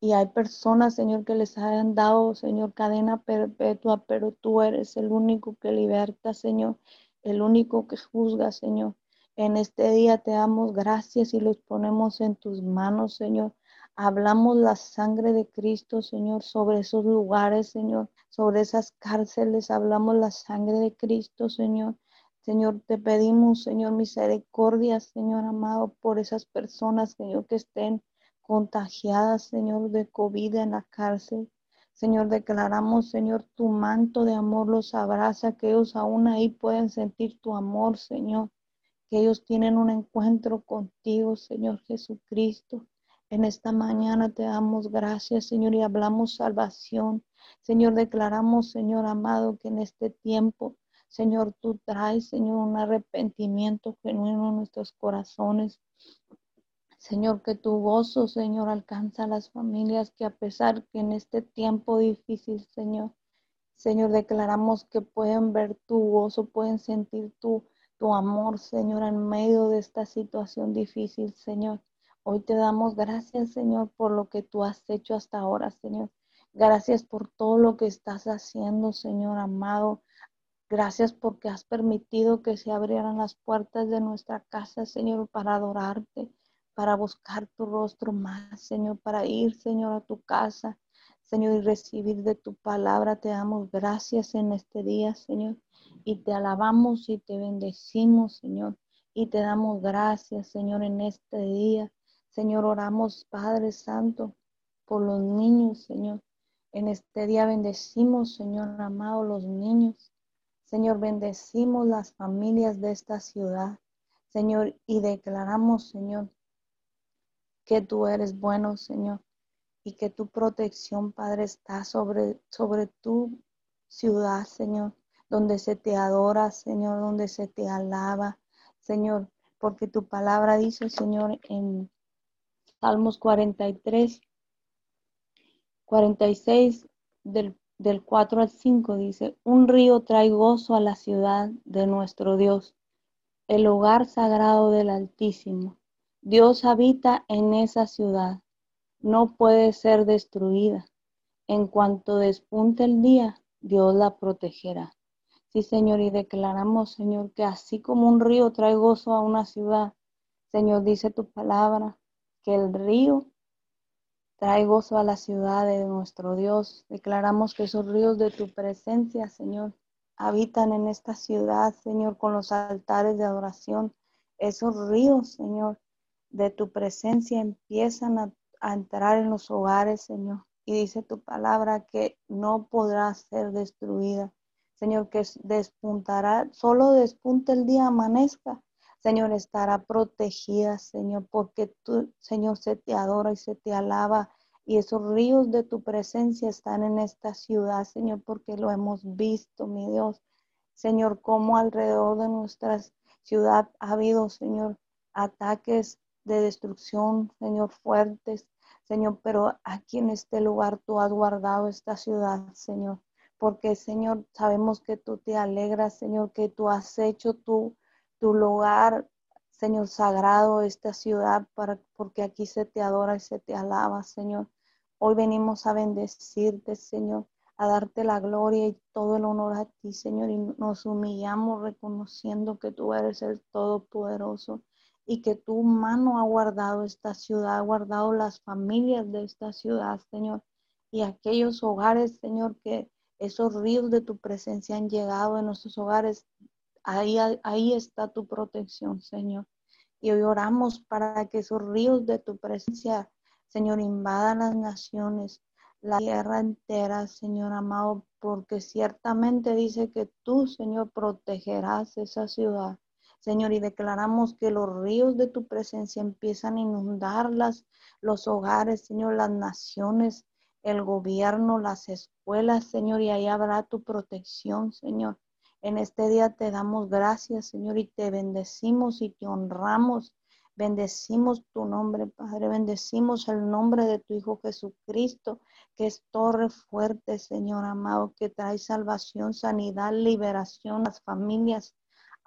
Y hay personas, Señor, que les hayan dado, Señor, cadena perpetua, pero tú eres el único que liberta, Señor, el único que juzga, Señor, En este día te damos gracias y los ponemos en tus manos, Señor. Hablamos la sangre de Cristo, Señor, sobre esos lugares, Señor, sobre esas cárceles. Hablamos la sangre de Cristo, Señor. Señor, te pedimos, Señor, misericordia, Señor amado, por esas personas, Señor, que estén contagiadas, Señor, de COVID en la cárcel. Señor, declaramos, Señor, tu manto de amor los abraza, que ellos aún ahí pueden sentir tu amor, Señor, que ellos tienen un encuentro contigo, Señor Jesucristo. En esta mañana te damos gracias, Señor, y hablamos salvación. Señor, declaramos, Señor amado, que en este tiempo, Señor, tú traes, Señor, un arrepentimiento genuino en nuestros corazones. Señor, que tu gozo, Señor, alcanza a las familias que a pesar que en este tiempo difícil, Señor, Señor, declaramos que pueden ver tu gozo, pueden sentir tu, tu amor, Señor, en medio de esta situación difícil, Señor. Hoy te damos gracias, Señor, por lo que tú has hecho hasta ahora, Señor. Gracias por todo lo que estás haciendo, Señor amado. Gracias porque has permitido que se abrieran las puertas de nuestra casa, Señor, para adorarte para buscar tu rostro más, Señor, para ir, Señor, a tu casa, Señor, y recibir de tu palabra. Te damos gracias en este día, Señor, y te alabamos y te bendecimos, Señor, y te damos gracias, Señor, en este día. Señor, oramos, Padre Santo, por los niños, Señor. En este día bendecimos, Señor amado, los niños. Señor, bendecimos las familias de esta ciudad, Señor, y declaramos, Señor, que tú eres bueno, Señor, y que tu protección, Padre, está sobre, sobre tu ciudad, Señor, donde se te adora, Señor, donde se te alaba, Señor, porque tu palabra dice, Señor, en Salmos 43, 46, del, del 4 al 5, dice, un río trae gozo a la ciudad de nuestro Dios, el hogar sagrado del Altísimo. Dios habita en esa ciudad, no puede ser destruida. En cuanto despunte el día, Dios la protegerá. Sí, Señor, y declaramos, Señor, que así como un río trae gozo a una ciudad, Señor, dice tu palabra, que el río trae gozo a la ciudad de nuestro Dios. Declaramos que esos ríos de tu presencia, Señor, habitan en esta ciudad, Señor, con los altares de adoración. Esos ríos, Señor, de tu presencia empiezan a, entrar en los hogares, Señor. Y dice tu palabra que no podrá ser destruida. Señor, que despuntará, solo despunte el día, amanezca. Señor, estará protegida, Señor, porque tú, Señor, se te adora y se te alaba. Y esos ríos de tu presencia están en esta ciudad, Señor, porque lo hemos visto, mi Dios. Señor, como alrededor de nuestra ciudad ha habido, Señor, ataques de destrucción, Señor, fuertes, Señor, pero aquí en este lugar tú has guardado esta ciudad, Señor, porque, Señor, sabemos que tú te alegras, Señor, que tú has hecho tu, tu lugar, Señor, sagrado, esta ciudad, para, porque aquí se te adora y se te alaba, Señor. Hoy venimos a bendecirte, Señor, a darte la gloria y todo el honor a ti, Señor, y nos humillamos reconociendo que tú eres el Todopoderoso y que tu mano ha guardado esta ciudad, ha guardado las familias de esta ciudad, Señor, y aquellos hogares, Señor, que esos ríos de tu presencia han llegado en nuestros hogares. Ahí, ahí está tu protección, Señor. Y hoy oramos para que esos ríos de tu presencia, Señor, invadan las naciones, la tierra entera, Señor amado, porque ciertamente dice que tú, Señor, protegerás esa ciudad. Señor, y declaramos que los ríos de tu presencia empiezan a inundar los hogares, Señor, las naciones, el gobierno, las escuelas, Señor, y ahí habrá tu protección, Señor. En este día te damos gracias, Señor, y te bendecimos y te honramos. Bendecimos tu nombre, Padre. Bendecimos el nombre de tu Hijo Jesucristo, que es torre fuerte, Señor amado, que trae salvación, sanidad, liberación a las familias,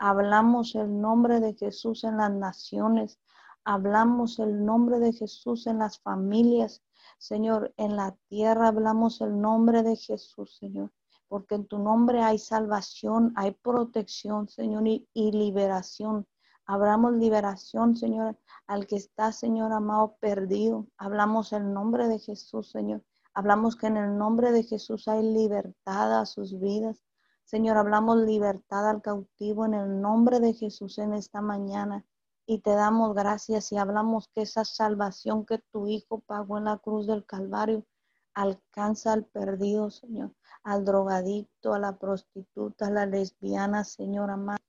Hablamos el nombre de Jesús en las naciones. Hablamos el nombre de Jesús en las familias. Señor, en la tierra hablamos el nombre de Jesús, Señor. Porque en tu nombre hay salvación, hay protección, Señor, y, liberación. Hablamos liberación, Señor, al que está, Señor amado, perdido. Hablamos el nombre de Jesús, Señor. Hablamos que en el nombre de Jesús hay libertad a sus vidas. Señor, hablamos libertad al cautivo en el nombre de Jesús en esta mañana. Y te damos gracias y hablamos que esa salvación que tu Hijo pagó en la cruz del Calvario alcanza al perdido, Señor, al drogadicto, a la prostituta, a la lesbiana, Señor amado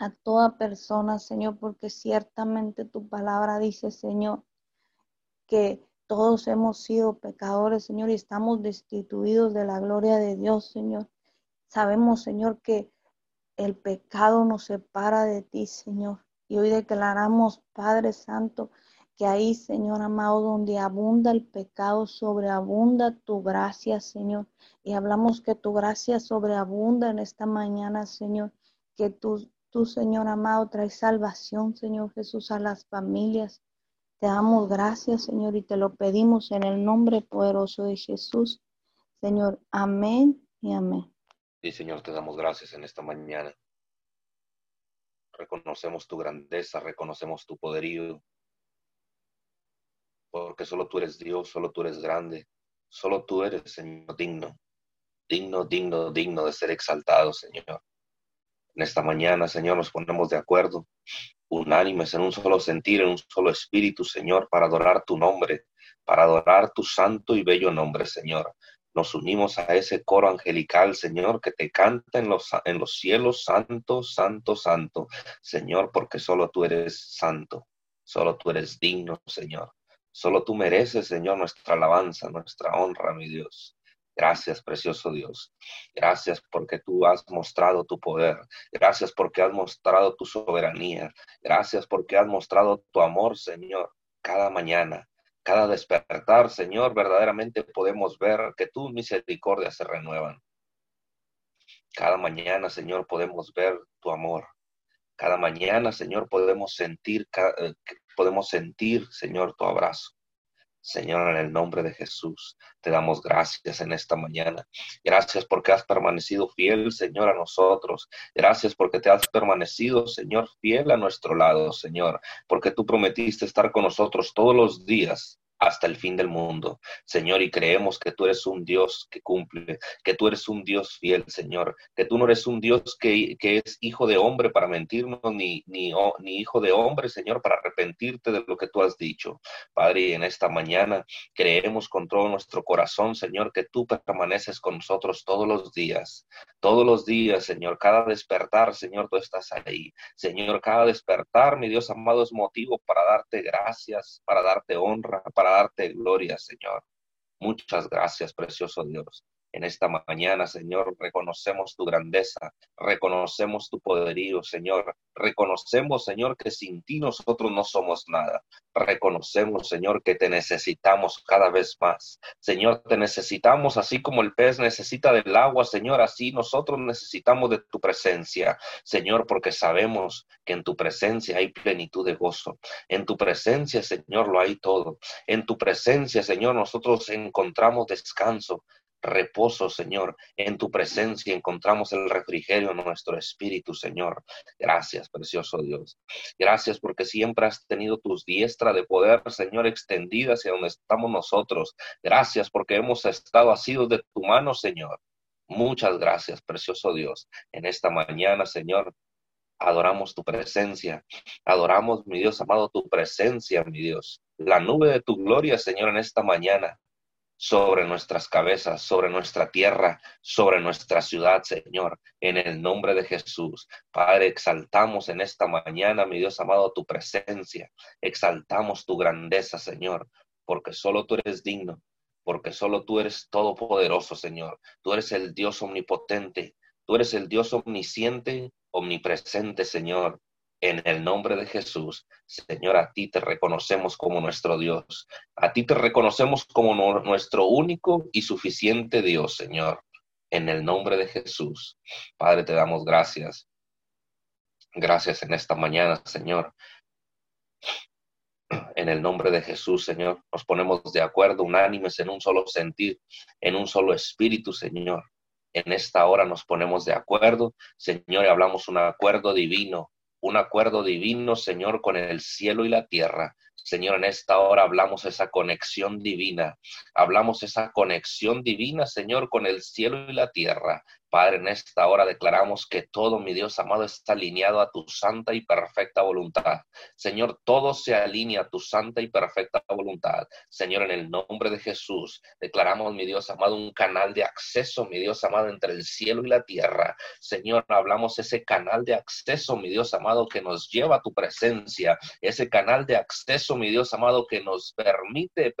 a toda persona, Señor, porque ciertamente tu palabra dice, Señor, que todos hemos sido pecadores, Señor, y estamos destituidos de la gloria de Dios, Señor. Sabemos, Señor, que el pecado nos separa de ti, Señor. Y hoy declaramos, Padre Santo, que ahí, Señor amado, donde abunda el pecado, sobreabunda tu gracia, Señor. Y hablamos que tu gracia sobreabunda en esta mañana, Señor. Que tu Tú, Señor amado, traes salvación, Señor Jesús, a las familias. Te damos gracias, Señor, y te lo pedimos en el nombre poderoso de Jesús. Señor, amén y amén. Y Señor, te damos gracias en esta mañana. Reconocemos tu grandeza, reconocemos tu poderío, porque solo tú eres Dios, solo tú eres grande, solo tú eres, Señor, digno, digno, digno, digno de ser exaltado, Señor. En esta mañana, Señor, nos ponemos de acuerdo, unánimes, en un solo sentir, en un solo espíritu, Señor, para adorar tu nombre, para adorar tu santo y bello nombre, Señor. Nos unimos a ese coro angelical, Señor, que te canta en los, en los cielos, santo, santo, santo, Señor, porque solo tú eres santo, solo tú eres digno, Señor. Solo tú mereces, Señor, nuestra alabanza, nuestra honra, mi Dios. Gracias, precioso Dios. Gracias porque tú has mostrado tu poder. Gracias porque has mostrado tu soberanía. Gracias porque has mostrado tu amor, Señor, cada mañana. Cada despertar, Señor, verdaderamente podemos ver que tus misericordias se renuevan. Cada mañana, Señor, podemos ver tu amor. Cada mañana, Señor, podemos sentir, eh, podemos sentir, Señor, tu abrazo. Señor, en el nombre de Jesús, te damos gracias en esta mañana. Gracias porque has permanecido fiel, Señor, a nosotros. Gracias porque te has permanecido, Señor, fiel a nuestro lado, Señor, porque tú prometiste estar con nosotros todos los días hasta el fin del mundo, Señor, y creemos que tú eres un Dios que cumple, que tú eres un Dios fiel, Señor, que tú no eres un Dios que, es hijo de hombre para mentirnos, ni, ni, ni hijo de hombre, Señor, para arrepentirte de lo que tú has dicho. Padre, en esta mañana creemos con todo nuestro corazón, Señor, que tú permaneces con nosotros todos los días, todos los días, Señor, cada despertar, Señor, tú estás ahí. Señor, cada despertar, mi Dios amado, es motivo para darte gracias, para darte honra, para darte gloria, Señor. Muchas gracias, precioso Dios. En esta mañana, Señor, reconocemos tu grandeza, reconocemos tu poderío, Señor. Reconocemos, Señor, que sin ti nosotros no somos nada. Reconocemos, Señor, que te necesitamos cada vez más. Señor, te necesitamos así como el pez necesita del agua, Señor, así nosotros necesitamos de tu presencia, Señor, porque sabemos que en tu presencia hay plenitud de gozo. En tu presencia, Señor, lo hay todo. En tu presencia, Señor, nosotros encontramos descanso reposo, Señor. En tu presencia encontramos el refrigerio en nuestro espíritu, Señor. Gracias, precioso Dios. Gracias porque siempre has tenido tus diestra de poder, Señor, extendida hacia donde estamos nosotros. Gracias porque hemos estado asidos de tu mano, Señor. Muchas gracias, precioso Dios. En esta mañana, Señor, adoramos tu presencia. Adoramos, mi Dios amado, tu presencia, mi Dios. La nube de tu gloria, Señor, en esta mañana sobre nuestras cabezas, sobre nuestra tierra, sobre nuestra ciudad, Señor, en el nombre de Jesús. Padre, exaltamos en esta mañana, mi Dios amado, tu presencia, exaltamos tu grandeza, Señor, porque solo tú eres digno, porque solo tú eres todopoderoso, Señor. Tú eres el Dios omnipotente, tú eres el Dios omnisciente, omnipresente, Señor. En el nombre de Jesús, Señor, a ti te reconocemos como nuestro Dios. A ti te reconocemos como nuestro único y suficiente Dios, Señor. En el nombre de Jesús. Padre, te damos gracias. Gracias en esta mañana, Señor. En el nombre de Jesús, Señor, nos ponemos de acuerdo, unánimes, en un solo sentir, en un solo espíritu, Señor. En esta hora nos ponemos de acuerdo, Señor, y hablamos un acuerdo divino un acuerdo divino, Señor, con el cielo y la tierra. Señor, en esta hora hablamos esa conexión divina, hablamos esa conexión divina, Señor, con el cielo y la tierra. Padre, en esta hora declaramos que todo, mi Dios amado, está alineado a tu santa y perfecta voluntad. Señor, todo se alinea a tu santa y perfecta voluntad. Señor, en el nombre de Jesús, declaramos, mi Dios amado, un canal de acceso, mi Dios amado, entre el cielo y la tierra. Señor, hablamos ese canal de acceso, mi Dios amado, que nos lleva a tu presencia. Ese canal de acceso, mi Dios amado, que nos permite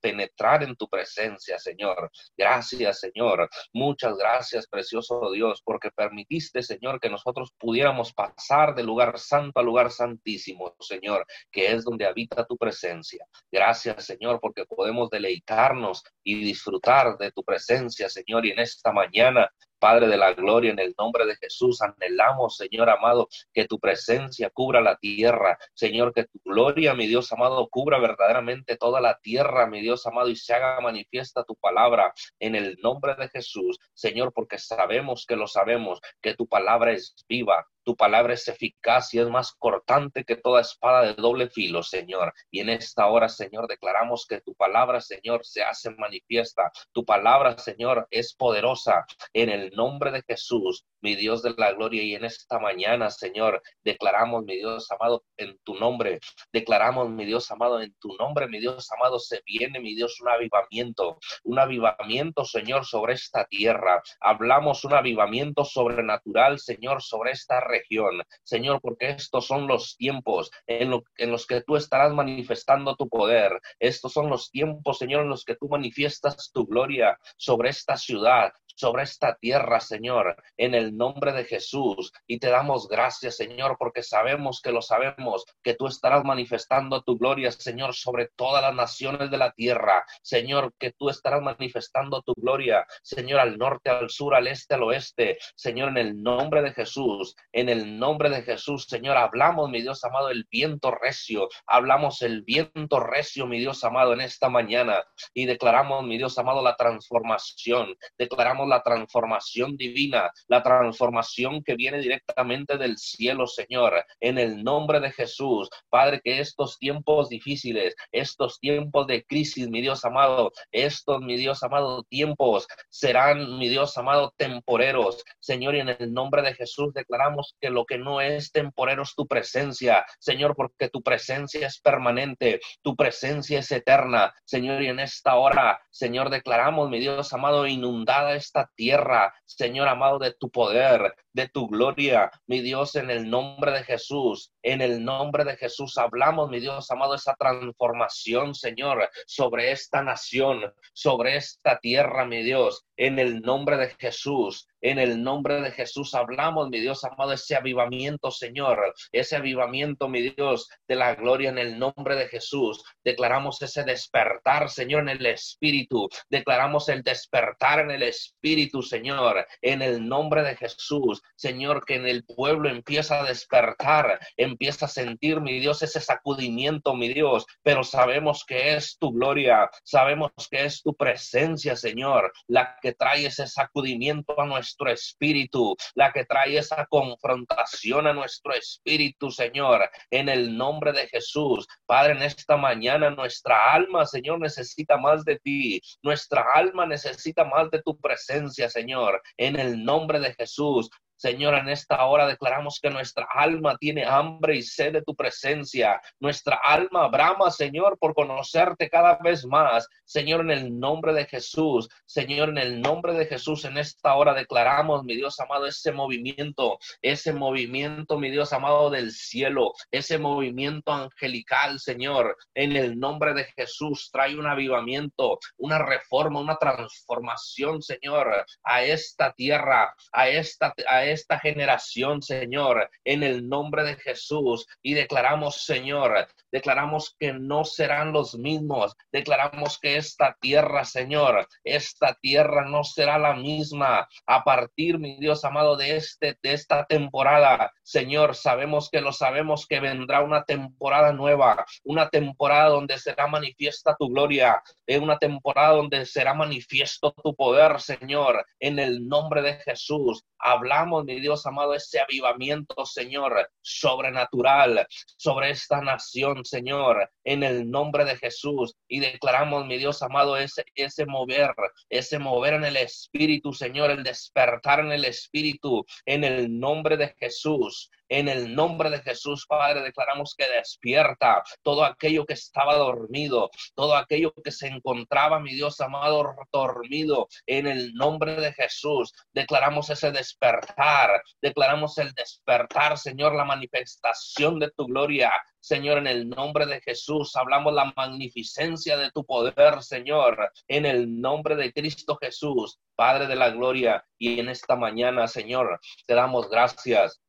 penetrar en tu presencia, Señor. Gracias, Señor. Muchas gracias, precioso Dios, porque permitiste, Señor, que nosotros pudiéramos pasar del lugar santo al lugar santísimo, Señor, que es donde habita tu presencia. Gracias, Señor, porque podemos deleitarnos y disfrutar de tu presencia, Señor, y en esta mañana Padre de la gloria, en el nombre de Jesús, anhelamos, Señor amado, que tu presencia cubra la tierra. Señor, que tu gloria, mi Dios amado, cubra verdaderamente toda la tierra, mi Dios amado, y se haga manifiesta tu palabra en el nombre de Jesús. Señor, porque sabemos que lo sabemos, que tu palabra es viva, tu palabra es eficaz y es más cortante que toda espada de doble filo, Señor. Y en esta hora, Señor, declaramos que tu palabra, Señor, se hace manifiesta. Tu palabra, Señor, es poderosa en el nombre de Jesús mi Dios de la gloria, y en esta mañana, Señor, declaramos, mi Dios amado, en tu nombre, declaramos, mi Dios amado, en tu nombre, mi Dios amado, se viene, mi Dios, un avivamiento, un avivamiento, Señor, sobre esta tierra. Hablamos un avivamiento sobrenatural, Señor, sobre esta región, Señor, porque estos son los tiempos en, en los que tú estarás manifestando tu poder. Estos son los tiempos, Señor, en los que tú manifiestas tu gloria sobre esta ciudad, sobre esta tierra, Señor, en el nombre de Jesús. Y te damos gracias, Señor, porque sabemos que lo sabemos, que tú estarás manifestando tu gloria, Señor, sobre todas las naciones de la tierra. Señor, que tú estarás manifestando tu gloria, Señor, al norte, al sur, al este, al oeste. Señor, en el nombre de Jesús, en el nombre de Jesús, Señor, hablamos, mi Dios amado, el viento recio. Hablamos el viento recio, mi Dios amado, en esta mañana. Y declaramos, mi Dios amado, la transformación. Declaramos la transformación divina, la transformación que viene directamente del cielo, Señor, en el nombre de Jesús. Padre, que estos tiempos difíciles, estos tiempos de crisis, mi Dios amado, estos, mi Dios amado, tiempos serán, mi Dios amado, temporeros. Señor, y en el nombre de Jesús declaramos que lo que no es temporero es tu presencia, Señor, porque tu presencia es permanente, tu presencia es eterna. Señor, y en esta hora, Señor, declaramos, mi Dios amado, inundada tierra, Señor amado, de tu poder, de tu gloria, mi Dios, en el nombre de Jesús. En el nombre de Jesús hablamos, mi Dios amado, esa transformación, Señor, sobre esta nación, sobre esta tierra, mi Dios. En el nombre de Jesús, en el nombre de Jesús hablamos, mi Dios amado, ese avivamiento, Señor, ese avivamiento, mi Dios, de la gloria en el nombre de Jesús. Declaramos ese despertar, Señor, en el Espíritu. Declaramos el despertar en el Espíritu, Señor, en el nombre de Jesús. Señor, que en el pueblo empieza a despertar, empieza a sentir, mi Dios, ese sacudimiento, mi Dios, pero sabemos que es tu gloria, sabemos que es tu presencia, Señor, la que trae ese sacudimiento a nuestro espíritu, la que trae esa confrontación a nuestro espíritu, Señor, en el nombre de Jesús. Padre, en esta mañana nuestra alma, Señor, necesita más de ti, nuestra alma necesita más de tu presencia, Señor, en el nombre de Jesús. Señor, en esta hora declaramos que nuestra alma tiene hambre y sed de tu presencia. Nuestra alma brama, Señor, por conocerte cada vez más. Señor, en el nombre de Jesús. Señor, en el nombre de Jesús, en esta hora declaramos, mi Dios amado, ese movimiento, ese movimiento, mi Dios amado, del cielo, ese movimiento angelical, Señor, en el nombre de Jesús. Trae un avivamiento, una reforma, una transformación, Señor, a esta tierra, a esta, a esta generación, Señor, en el nombre de Jesús. Y declaramos, Señor, declaramos que no serán los mismos. Declaramos que esta tierra, Señor, esta tierra no será la misma a partir, mi Dios amado, de este de esta temporada. Señor, sabemos que lo sabemos que vendrá una temporada nueva, una temporada donde será manifiesta tu gloria, en una temporada donde será manifiesto tu poder, Señor, en el nombre de Jesús. Hablamos mi Dios amado, ese avivamiento, Señor, sobrenatural sobre esta nación, Señor, en el nombre de Jesús. Y declaramos, mi Dios amado, ese, ese mover, ese mover en el Espíritu, Señor, el despertar en el Espíritu, en el nombre de Jesús. En el nombre de Jesús, Padre, declaramos que despierta todo aquello que estaba dormido, todo aquello que se encontraba, mi Dios amado, dormido. En el nombre de Jesús, declaramos ese despertar, declaramos el despertar, Señor, la manifestación de tu gloria. Señor, en el nombre de Jesús, hablamos la magnificencia de tu poder, Señor, en el nombre de Cristo Jesús, Padre de la gloria. Y en esta mañana, Señor, te damos gracias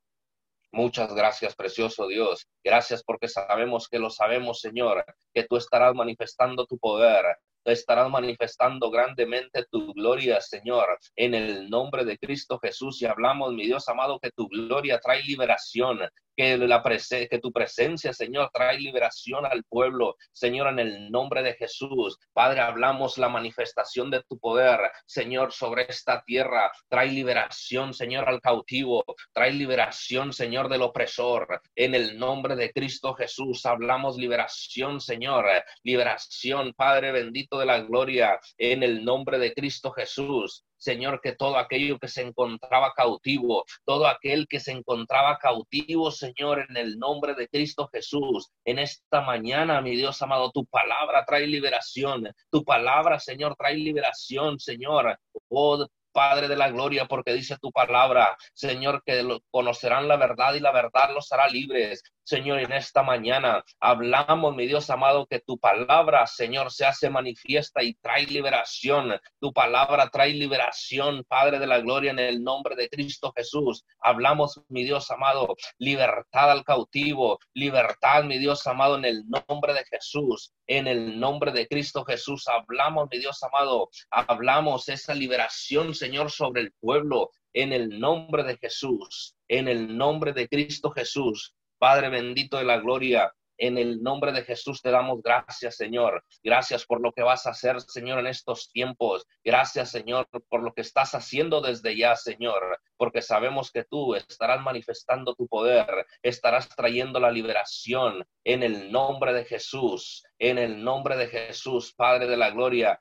Muchas gracias, precioso Dios. Gracias porque sabemos que lo sabemos, Señor, que tú estarás manifestando tu poder, estarás manifestando grandemente tu gloria, Señor, en el nombre de Cristo Jesús. Y hablamos, mi Dios amado, que tu gloria trae liberación, que, la que tu presencia, Señor, trae liberación al pueblo, Señor, en el nombre de Jesús. Padre, hablamos la manifestación de tu poder, Señor, sobre esta tierra. Trae liberación, Señor, al cautivo. Trae liberación, Señor, del opresor. En el nombre de Cristo Jesús, hablamos liberación, Señor. Liberación, Padre bendito de la gloria, en el nombre de Cristo Jesús. Señor, que todo aquello que se encontraba cautivo, todo aquel que se encontraba cautivo, Señor, en el nombre de Cristo Jesús, en esta mañana, mi Dios amado, tu palabra trae liberación, tu palabra, Señor, trae liberación, Señor. Oh, Padre de la gloria, porque dice tu palabra, Señor, que conocerán la verdad y la verdad los hará libres. Señor, en esta mañana hablamos, mi Dios amado, que tu palabra, Señor, se hace manifiesta y trae liberación. Tu palabra trae liberación, Padre de la gloria, en el nombre de Cristo Jesús. Hablamos, mi Dios amado, libertad al cautivo, libertad, mi Dios amado, en el nombre de Jesús, en el nombre de Cristo Jesús. Hablamos, mi Dios amado, hablamos esa liberación, Señor, sobre el pueblo, en el nombre de Jesús, en el nombre de Cristo Jesús. Padre bendito de la gloria, en el nombre de Jesús te damos gracias, Señor. Gracias por lo que vas a hacer, Señor, en estos tiempos. Gracias, Señor, por lo que estás haciendo desde ya, Señor, porque sabemos que tú estarás manifestando tu poder, estarás trayendo la liberación en el nombre de Jesús, en el nombre de Jesús, Padre de la gloria.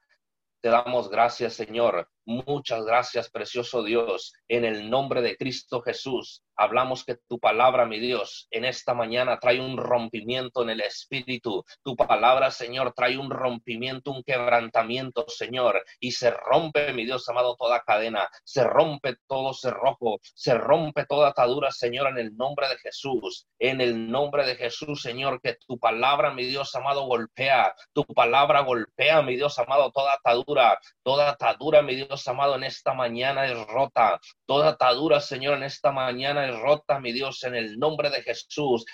Te damos gracias, Señor. Muchas gracias, precioso Dios. En el nombre de Cristo Jesús, hablamos que tu palabra, mi Dios, en esta mañana trae un rompimiento en el espíritu. Tu palabra, Señor, trae un rompimiento, un quebrantamiento, Señor. Y se rompe, mi Dios amado, toda cadena. Se rompe todo cerrojo. Se rompe toda atadura, Señor, en el nombre de Jesús. En el nombre de Jesús, Señor, que tu palabra, mi Dios amado, golpea. Tu palabra golpea, mi Dios amado, toda atadura. Toda atadura, mi Dios Dios amado, en esta mañana es rota. Toda atadura, Señor, en esta mañana es rota, mi Dios, en el nombre de Jesús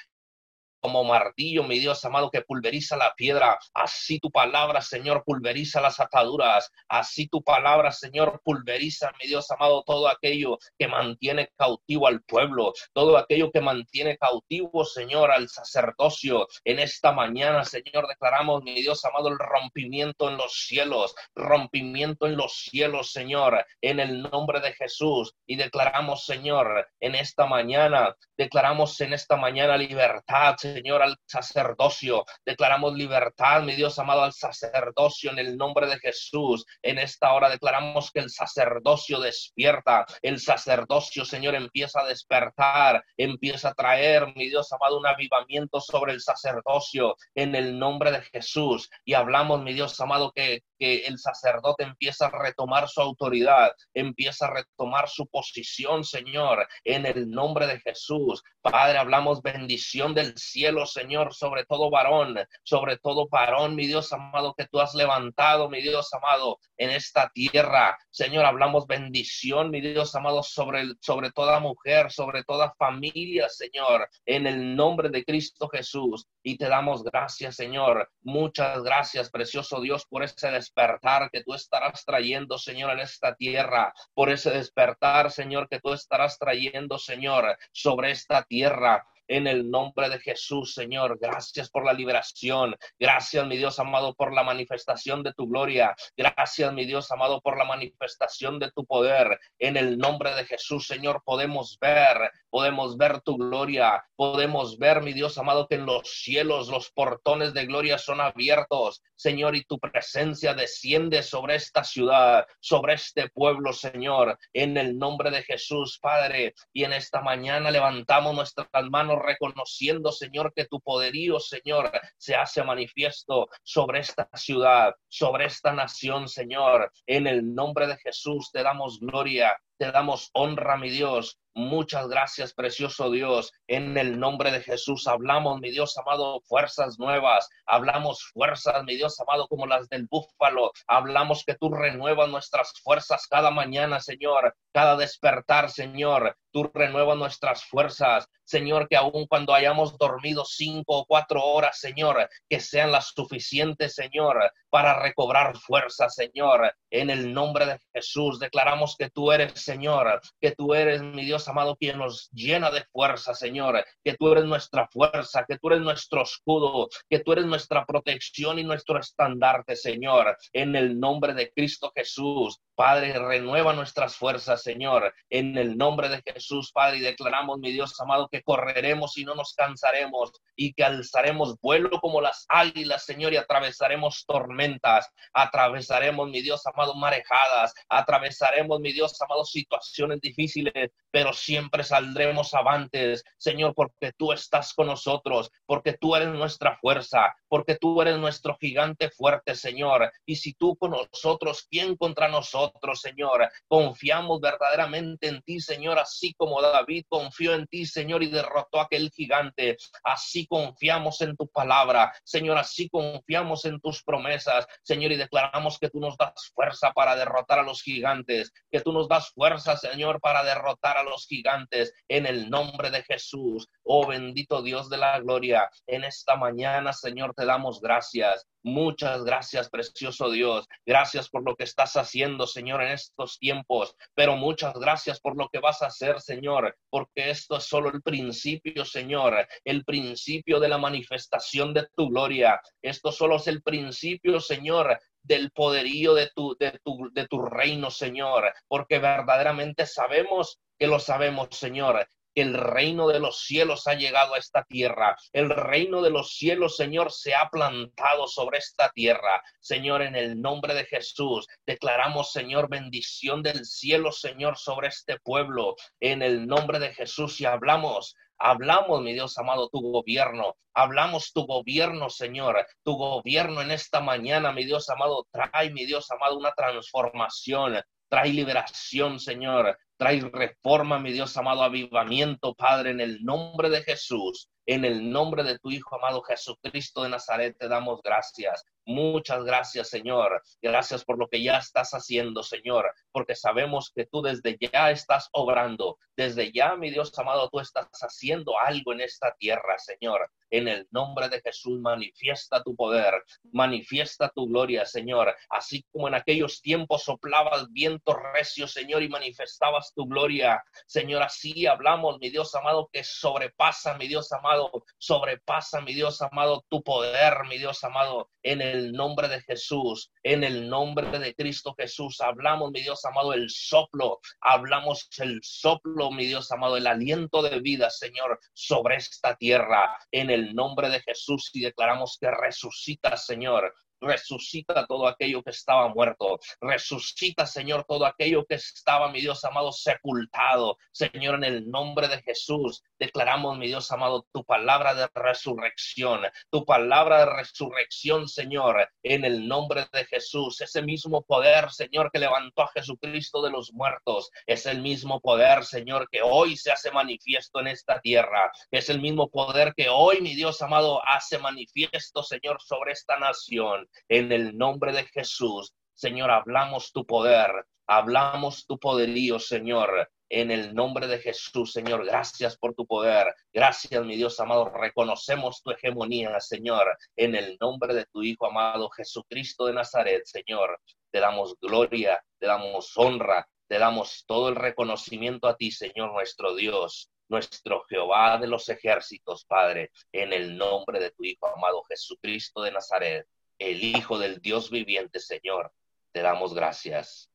como martillo, mi Dios amado, que pulveriza la piedra. Así tu palabra, Señor, pulveriza las ataduras. Así tu palabra, Señor, pulveriza, mi Dios amado, todo aquello que mantiene cautivo al pueblo, todo aquello que mantiene cautivo, Señor, al sacerdocio. En esta mañana, Señor, declaramos, mi Dios amado, el rompimiento en los cielos, rompimiento en los cielos, Señor, en el nombre de Jesús. Y declaramos, Señor, en esta mañana, declaramos en esta mañana libertad, al sacerdocio. Declaramos libertad, mi Dios amado, al sacerdocio en el nombre de Jesús. En esta hora declaramos que el sacerdocio despierta. El sacerdocio, Señor, empieza a despertar, empieza a traer, mi Dios amado, un avivamiento sobre el sacerdocio en el nombre de Jesús. Y hablamos, mi Dios amado, que, que el sacerdote empieza a retomar su autoridad, empieza a retomar su posición, Señor, en el nombre de Jesús. Padre, hablamos bendición del cielo, Señor, sobre todo varón, sobre todo varón, mi Dios amado, que tú has levantado, mi Dios amado, en esta tierra. Señor, hablamos bendición, mi Dios amado, sobre, sobre toda mujer, sobre toda familia, Señor, en el nombre de Cristo Jesús. Y te damos gracias, Señor. Muchas gracias, precioso Dios, por ese despertar que tú estarás trayendo, Señor, en esta tierra, por ese despertar, Señor, que tú estarás trayendo, Señor, sobre esta tierra en el nombre de Jesús, Señor. Gracias por la liberación. Gracias, mi Dios amado, por la manifestación de tu gloria. Gracias, mi Dios amado, por la manifestación de tu poder. En el nombre de Jesús, Señor, podemos ver, podemos ver tu gloria. Podemos ver, mi Dios amado, que en los cielos los portones de gloria son abiertos, Señor, y tu presencia desciende sobre esta ciudad, sobre este pueblo, Señor. En el nombre de Jesús, Padre, y en esta mañana levantamos nuestras manos reconociendo, Señor, que tu poderío, Señor, se hace manifiesto sobre esta ciudad, sobre esta nación, Señor. En el nombre de Jesús te damos gloria, te damos honra, mi Dios. Muchas gracias, precioso Dios. En el nombre de Jesús hablamos, mi Dios amado, fuerzas nuevas. Hablamos fuerzas, mi Dios amado, como las del búfalo. Hablamos que tú renuevas nuestras fuerzas cada mañana, Señor. Cada despertar, Señor. Tú renuevas nuestras fuerzas. Señor, que aun cuando hayamos dormido cinco o cuatro horas, Señor, que sean las suficientes, Señor, para recobrar fuerza, Señor. En el nombre de Jesús declaramos que tú eres, Señor, que tú eres, mi Dios amado, quien nos llena de fuerza, Señor, que tú eres nuestra fuerza, que tú eres nuestro escudo, que tú eres nuestra protección y nuestro estandarte, Señor. En el nombre de Cristo Jesús, Padre, renueva nuestras fuerzas, Señor, en el nombre de Jesús, Padre, y declaramos, mi Dios amado, que correremos y no nos cansaremos y que alzaremos vuelo como las águilas, Señor, y atravesaremos tormentas, atravesaremos, mi Dios amado, marejadas, atravesaremos, mi Dios amado, situaciones difíciles, pero siempre saldremos avantes, Señor, porque tú estás con nosotros, porque tú eres nuestra fuerza, porque tú eres nuestro gigante fuerte, Señor, y si tú con nosotros, ¿quién contra nosotros? Señor. Confiamos verdaderamente en ti, Señor, así como David confió en ti, Señor, y derrotó a aquel gigante. Así confiamos en tu palabra, Señor, así confiamos en tus promesas, Señor, y declaramos que tú nos das fuerza para derrotar a los gigantes, que tú nos das fuerza, Señor, para derrotar a los gigantes en el nombre de Jesús. Oh bendito Dios de la gloria, en esta mañana, Señor, te damos gracias. Muchas gracias, precioso Dios. Gracias por lo que estás haciendo, Señor, en estos tiempos. Pero muchas gracias por lo que vas a hacer, Señor, porque esto es solo el principio, Señor, el principio de la manifestación de tu gloria. Esto solo es el principio, Señor, del poderío de tu, de tu, de tu reino, Señor, porque verdaderamente sabemos que lo sabemos, Señor, el reino de los cielos ha llegado a esta tierra. El reino de los cielos, Señor, se ha plantado sobre esta tierra. Señor, en el nombre de Jesús, declaramos, Señor, bendición del cielo, Señor, sobre este pueblo. En el nombre de Jesús y hablamos Hablamos, mi Dios amado, tu gobierno. Hablamos tu gobierno, Señor. Tu gobierno en esta mañana, mi Dios amado, trae, mi Dios amado, una transformación. Trae liberación, Señor. Trae reforma, mi Dios amado, avivamiento, Padre, en el nombre de Jesús. En el nombre de tu Hijo amado Jesucristo de Nazaret te damos gracias. Muchas gracias, Señor. Gracias por lo que ya estás haciendo, Señor, porque sabemos que tú desde ya estás obrando. Desde ya, mi Dios amado, tú estás haciendo algo en esta tierra, Señor. En el nombre de Jesús, manifiesta tu poder, manifiesta tu gloria, Señor. Así como en aquellos tiempos soplabas viento recio, Señor, y manifestabas tu gloria, Señor. Así hablamos, mi Dios amado, que sobrepasa, mi Dios amado, sobrepasa, mi Dios amado, tu poder, mi Dios amado, en el nombre de Jesús, en el nombre de Cristo Jesús. Hablamos, mi Dios amado, el soplo, hablamos el soplo, mi Dios amado, el aliento de vida, Señor, sobre esta tierra, en el nombre de Jesús y declaramos que resucita, Señor, resucita todo aquello que estaba muerto, resucita, Señor, todo aquello que estaba, mi Dios amado, sepultado. Señor, en el nombre de Jesús, declaramos, mi Dios amado, tu palabra de resurrección, tu palabra de resurrección, Señor, en el nombre de Jesús. Ese mismo poder, Señor, que levantó a Jesucristo de los muertos, es el mismo poder, Señor, que hoy se hace manifiesto en esta tierra. Es el mismo poder que hoy, mi Dios amado, hace manifiesto, Señor, sobre esta nación. En el nombre de Jesús, Señor, hablamos tu poder, hablamos tu poderío, Señor. En el nombre de Jesús, Señor, gracias por tu poder. Gracias, mi Dios amado. Reconocemos tu hegemonía, Señor. En el nombre de tu Hijo amado Jesucristo de Nazaret, Señor. Te damos gloria, te damos honra, te damos todo el reconocimiento a ti, Señor nuestro Dios. nuestro Jehová de los ejércitos, Padre, en el nombre de tu Hijo amado Jesucristo de Nazaret, el Hijo del Dios viviente, Señor, te damos gracias.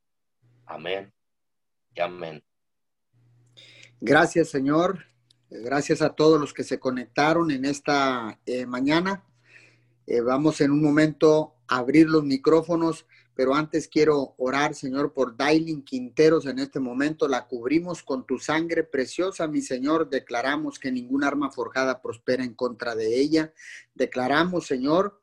Amén y amén. Gracias, Señor. Gracias a todos los que se conectaron en esta eh, mañana. Eh, vamos en un momento a abrir los micrófonos pero antes quiero orar, Señor, por Dailin Quinteros en este momento. La cubrimos con tu sangre preciosa, mi Señor. Declaramos que ningún arma forjada prospera en contra de ella. Declaramos, Señor,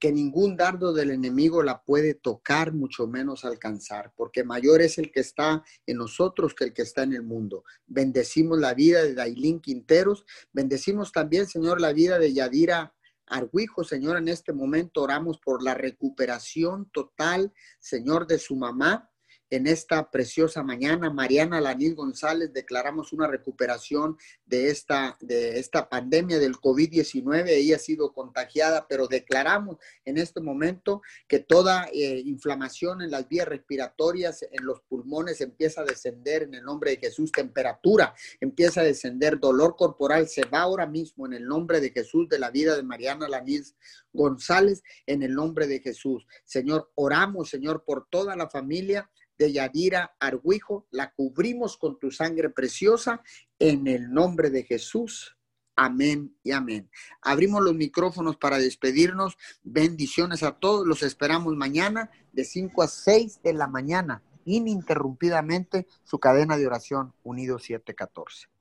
que ningún dardo del enemigo la puede tocar, mucho menos alcanzar, porque mayor es el que está en nosotros que el que está en el mundo. Bendecimos la vida de Dailin Quinteros, bendecimos también, Señor, la vida de Yadira Argüijo, Señor, en este momento oramos por la recuperación total, Señor, de su mamá en esta preciosa mañana. Mariana Lanil González, declaramos una recuperación de esta, de esta pandemia del COVID-19. Ella ha sido contagiada, pero declaramos en este momento que toda eh, inflamación en las vías respiratorias, en los pulmones, empieza a descender en el nombre de Jesús. Temperatura empieza a descender. Dolor corporal se va ahora mismo en el nombre de Jesús de la vida de Mariana Lanil González, en el nombre de Jesús. Señor, oramos, Señor, por toda la familia de Yadira Argüijo, la cubrimos con tu sangre preciosa en el nombre de Jesús. Amén y amén. Abrimos los micrófonos para despedirnos. Bendiciones a todos. Los esperamos mañana de 5 a 6 de la mañana, ininterrumpidamente, su cadena de oración Unido 714.